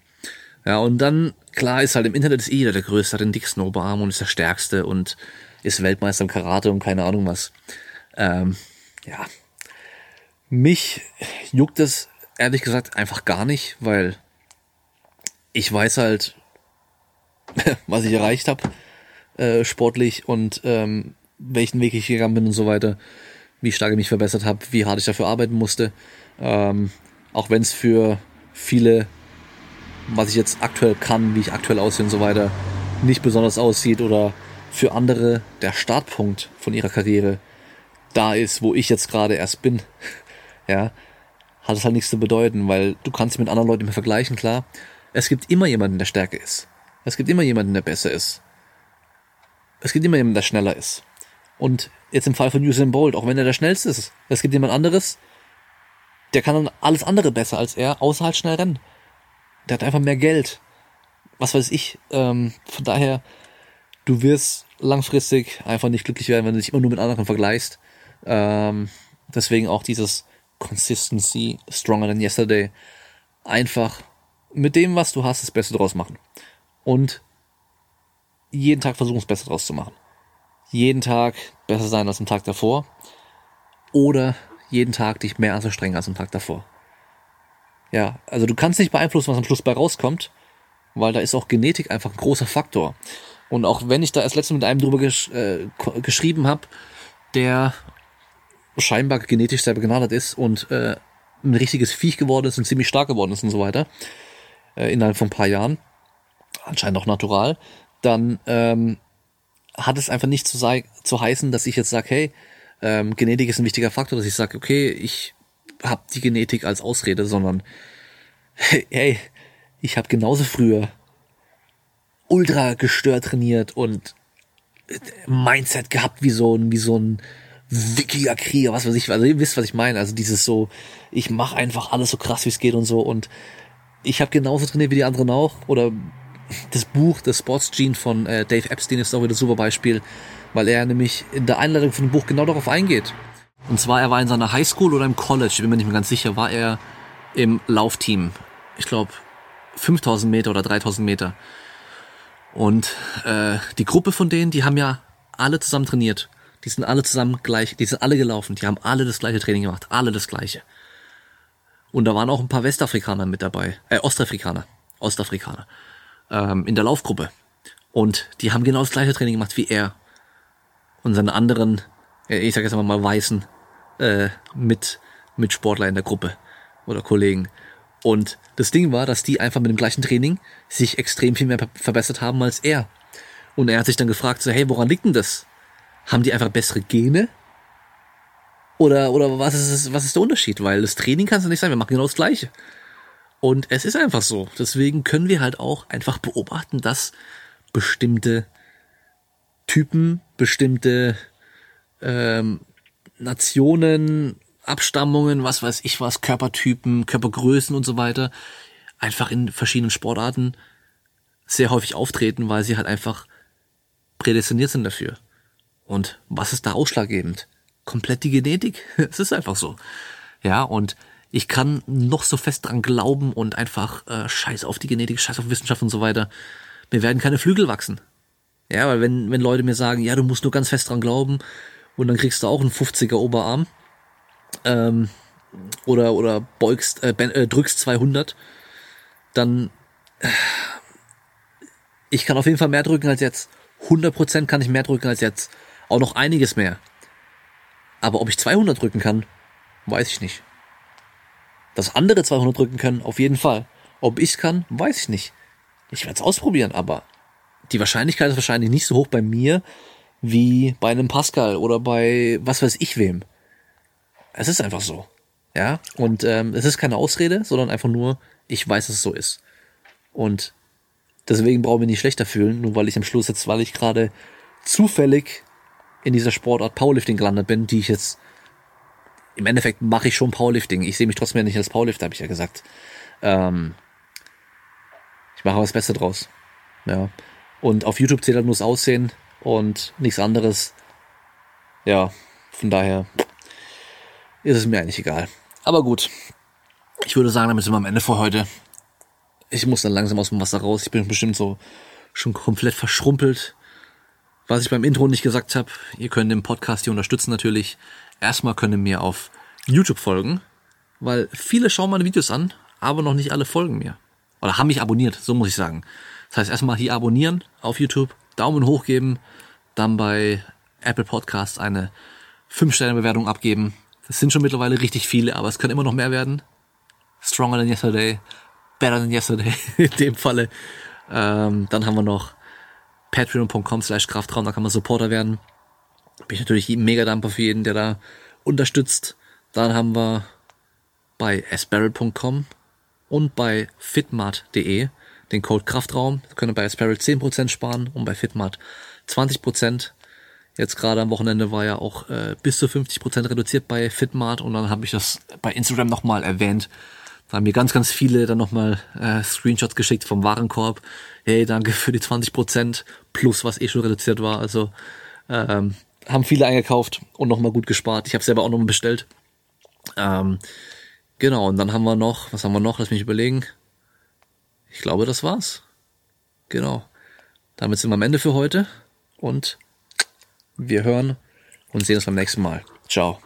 Ja, und dann, klar, ist halt im Internet ist jeder der Größte, hat den dicksten Oberarm und ist der Stärkste und ist Weltmeister im Karate und keine Ahnung was. Ähm, ja. Mich juckt es ehrlich gesagt einfach gar nicht, weil ich weiß halt, was ich erreicht habe, äh, sportlich und ähm, welchen Weg ich gegangen bin und so weiter, wie stark ich mich verbessert habe, wie hart ich dafür arbeiten musste. Ähm, auch wenn es für viele was ich jetzt aktuell kann, wie ich aktuell aussehe und so weiter, nicht besonders aussieht oder für andere der Startpunkt von ihrer Karriere da ist, wo ich jetzt gerade erst bin, ja, hat es halt nichts zu bedeuten, weil du kannst mit anderen Leuten vergleichen, klar. Es gibt immer jemanden, der stärker ist. Es gibt immer jemanden, der besser ist. Es gibt immer jemanden, der schneller ist. Und jetzt im Fall von Usain Bolt, auch wenn er der schnellste ist, es gibt jemand anderes, der kann dann alles andere besser als er, außer halt schnell rennen der hat einfach mehr Geld. Was weiß ich. Ähm, von daher, du wirst langfristig einfach nicht glücklich werden, wenn du dich immer nur mit anderen vergleichst. Ähm, deswegen auch dieses Consistency, stronger than yesterday. Einfach mit dem, was du hast, das Beste draus machen. Und jeden Tag versuchen, das Beste draus zu machen. Jeden Tag besser sein als am Tag davor. Oder jeden Tag dich mehr anzustrengen als am Tag davor. Ja, also du kannst nicht beeinflussen, was am Schluss bei rauskommt. weil da ist auch Genetik einfach ein großer Faktor. Und auch wenn ich da erst letztens mit einem drüber gesch äh, geschrieben habe, der scheinbar genetisch sehr begnadet ist und äh, ein richtiges Viech geworden ist und ziemlich stark geworden ist und so weiter, äh, innerhalb von ein paar Jahren, anscheinend auch natural, dann ähm, hat es einfach nicht zu, zu heißen, dass ich jetzt sage, hey, ähm, Genetik ist ein wichtiger Faktor, dass ich sage, okay, ich habe die Genetik als Ausrede, sondern hey, ich habe genauso früher ultra gestört trainiert und Mindset gehabt wie so ein wie so ein wickiger Krieger, was weiß ich, also ihr wisst, was ich meine, also dieses so, ich mache einfach alles so krass wie es geht und so. Und ich habe genauso trainiert wie die anderen auch. Oder das Buch, das Sports Gene von äh, Dave Epstein ist auch wieder ein super Beispiel, weil er nämlich in der Einleitung von dem Buch genau darauf eingeht. Und zwar, er war in seiner Highschool oder im College, ich bin mir nicht mehr ganz sicher, war er im Laufteam. Ich glaube, 5000 Meter oder 3000 Meter. Und äh, die Gruppe von denen, die haben ja alle zusammen trainiert. Die sind alle zusammen gleich, die sind alle gelaufen, die haben alle das gleiche Training gemacht, alle das gleiche. Und da waren auch ein paar Westafrikaner mit dabei, äh, Ostafrikaner, Ostafrikaner, ähm, in der Laufgruppe. Und die haben genau das gleiche Training gemacht wie er. Und seine anderen, ich sag jetzt mal weißen, äh, mit, mit Sportler in der Gruppe oder Kollegen. Und das Ding war, dass die einfach mit dem gleichen Training sich extrem viel mehr verbessert haben als er. Und er hat sich dann gefragt, so, hey, woran liegt denn das? Haben die einfach bessere Gene? Oder, oder was ist, was ist der Unterschied? Weil das Training kann es nicht sein, wir machen genau das Gleiche. Und es ist einfach so. Deswegen können wir halt auch einfach beobachten, dass bestimmte Typen, bestimmte ähm, Nationen, Abstammungen, was weiß ich was, Körpertypen, Körpergrößen und so weiter, einfach in verschiedenen Sportarten sehr häufig auftreten, weil sie halt einfach prädestiniert sind dafür. Und was ist da ausschlaggebend? Komplett die Genetik. es ist einfach so. Ja, und ich kann noch so fest dran glauben und einfach äh, scheiß auf die Genetik, scheiß auf Wissenschaft und so weiter. Mir werden keine Flügel wachsen. Ja, weil wenn, wenn Leute mir sagen, ja, du musst nur ganz fest dran glauben und dann kriegst du auch einen 50er Oberarm, ähm, oder, oder beugst, äh, äh, drückst 200, dann äh, ich kann auf jeden Fall mehr drücken als jetzt. 100% kann ich mehr drücken als jetzt. Auch noch einiges mehr. Aber ob ich 200 drücken kann, weiß ich nicht. Dass andere 200 drücken können, auf jeden Fall. Ob ich kann, weiß ich nicht. Ich werde es ausprobieren, aber die Wahrscheinlichkeit ist wahrscheinlich nicht so hoch bei mir wie bei einem Pascal oder bei was weiß ich wem. Es ist einfach so. Ja, und ähm, es ist keine Ausrede, sondern einfach nur, ich weiß, dass es so ist. Und deswegen brauche ich mich nicht schlechter fühlen, nur weil ich am Schluss jetzt, weil ich gerade zufällig in dieser Sportart Powerlifting gelandet bin, die ich jetzt im Endeffekt mache ich schon Powerlifting. Ich sehe mich trotzdem ja nicht als Powerlifter, habe ich ja gesagt. Ähm, ich mache was Beste draus. Ja. Und auf YouTube zählt halt nur das Aussehen und nichts anderes. Ja, von daher ist es mir eigentlich egal. Aber gut, ich würde sagen, damit sind wir am Ende für heute. Ich muss dann langsam aus dem Wasser raus. Ich bin bestimmt so schon komplett verschrumpelt. Was ich beim Intro nicht gesagt habe, ihr könnt den Podcast hier unterstützen natürlich. Erstmal könnt ihr mir auf YouTube folgen, weil viele schauen meine Videos an, aber noch nicht alle folgen mir. Oder haben mich abonniert, so muss ich sagen. Das heißt, erstmal hier abonnieren auf YouTube, Daumen hoch geben, dann bei Apple Podcasts eine 5-Sterne-Bewertung abgeben das sind schon mittlerweile richtig viele, aber es können immer noch mehr werden. Stronger than yesterday, better than yesterday in dem Falle. Ähm, dann haben wir noch patreon.com slash Kraftraum, da kann man Supporter werden. Bin ich natürlich mega dankbar für jeden, der da unterstützt. Dann haben wir bei asparrel.com und bei fitmart.de den Code Kraftraum. Da können bei Asparrel 10% sparen und bei Fitmart 20%. Jetzt gerade am Wochenende war ja auch äh, bis zu 50 Prozent reduziert bei Fitmart und dann habe ich das bei Instagram nochmal erwähnt. Da haben mir ganz, ganz viele dann nochmal äh, Screenshots geschickt vom Warenkorb. Hey, danke für die 20 Prozent plus was eh schon reduziert war. Also ähm, haben viele eingekauft und nochmal gut gespart. Ich habe selber auch nochmal bestellt. Ähm, genau, und dann haben wir noch, was haben wir noch? Lass mich überlegen. Ich glaube, das war's. Genau. Damit sind wir am Ende für heute und wir hören und sehen uns beim nächsten Mal. Ciao.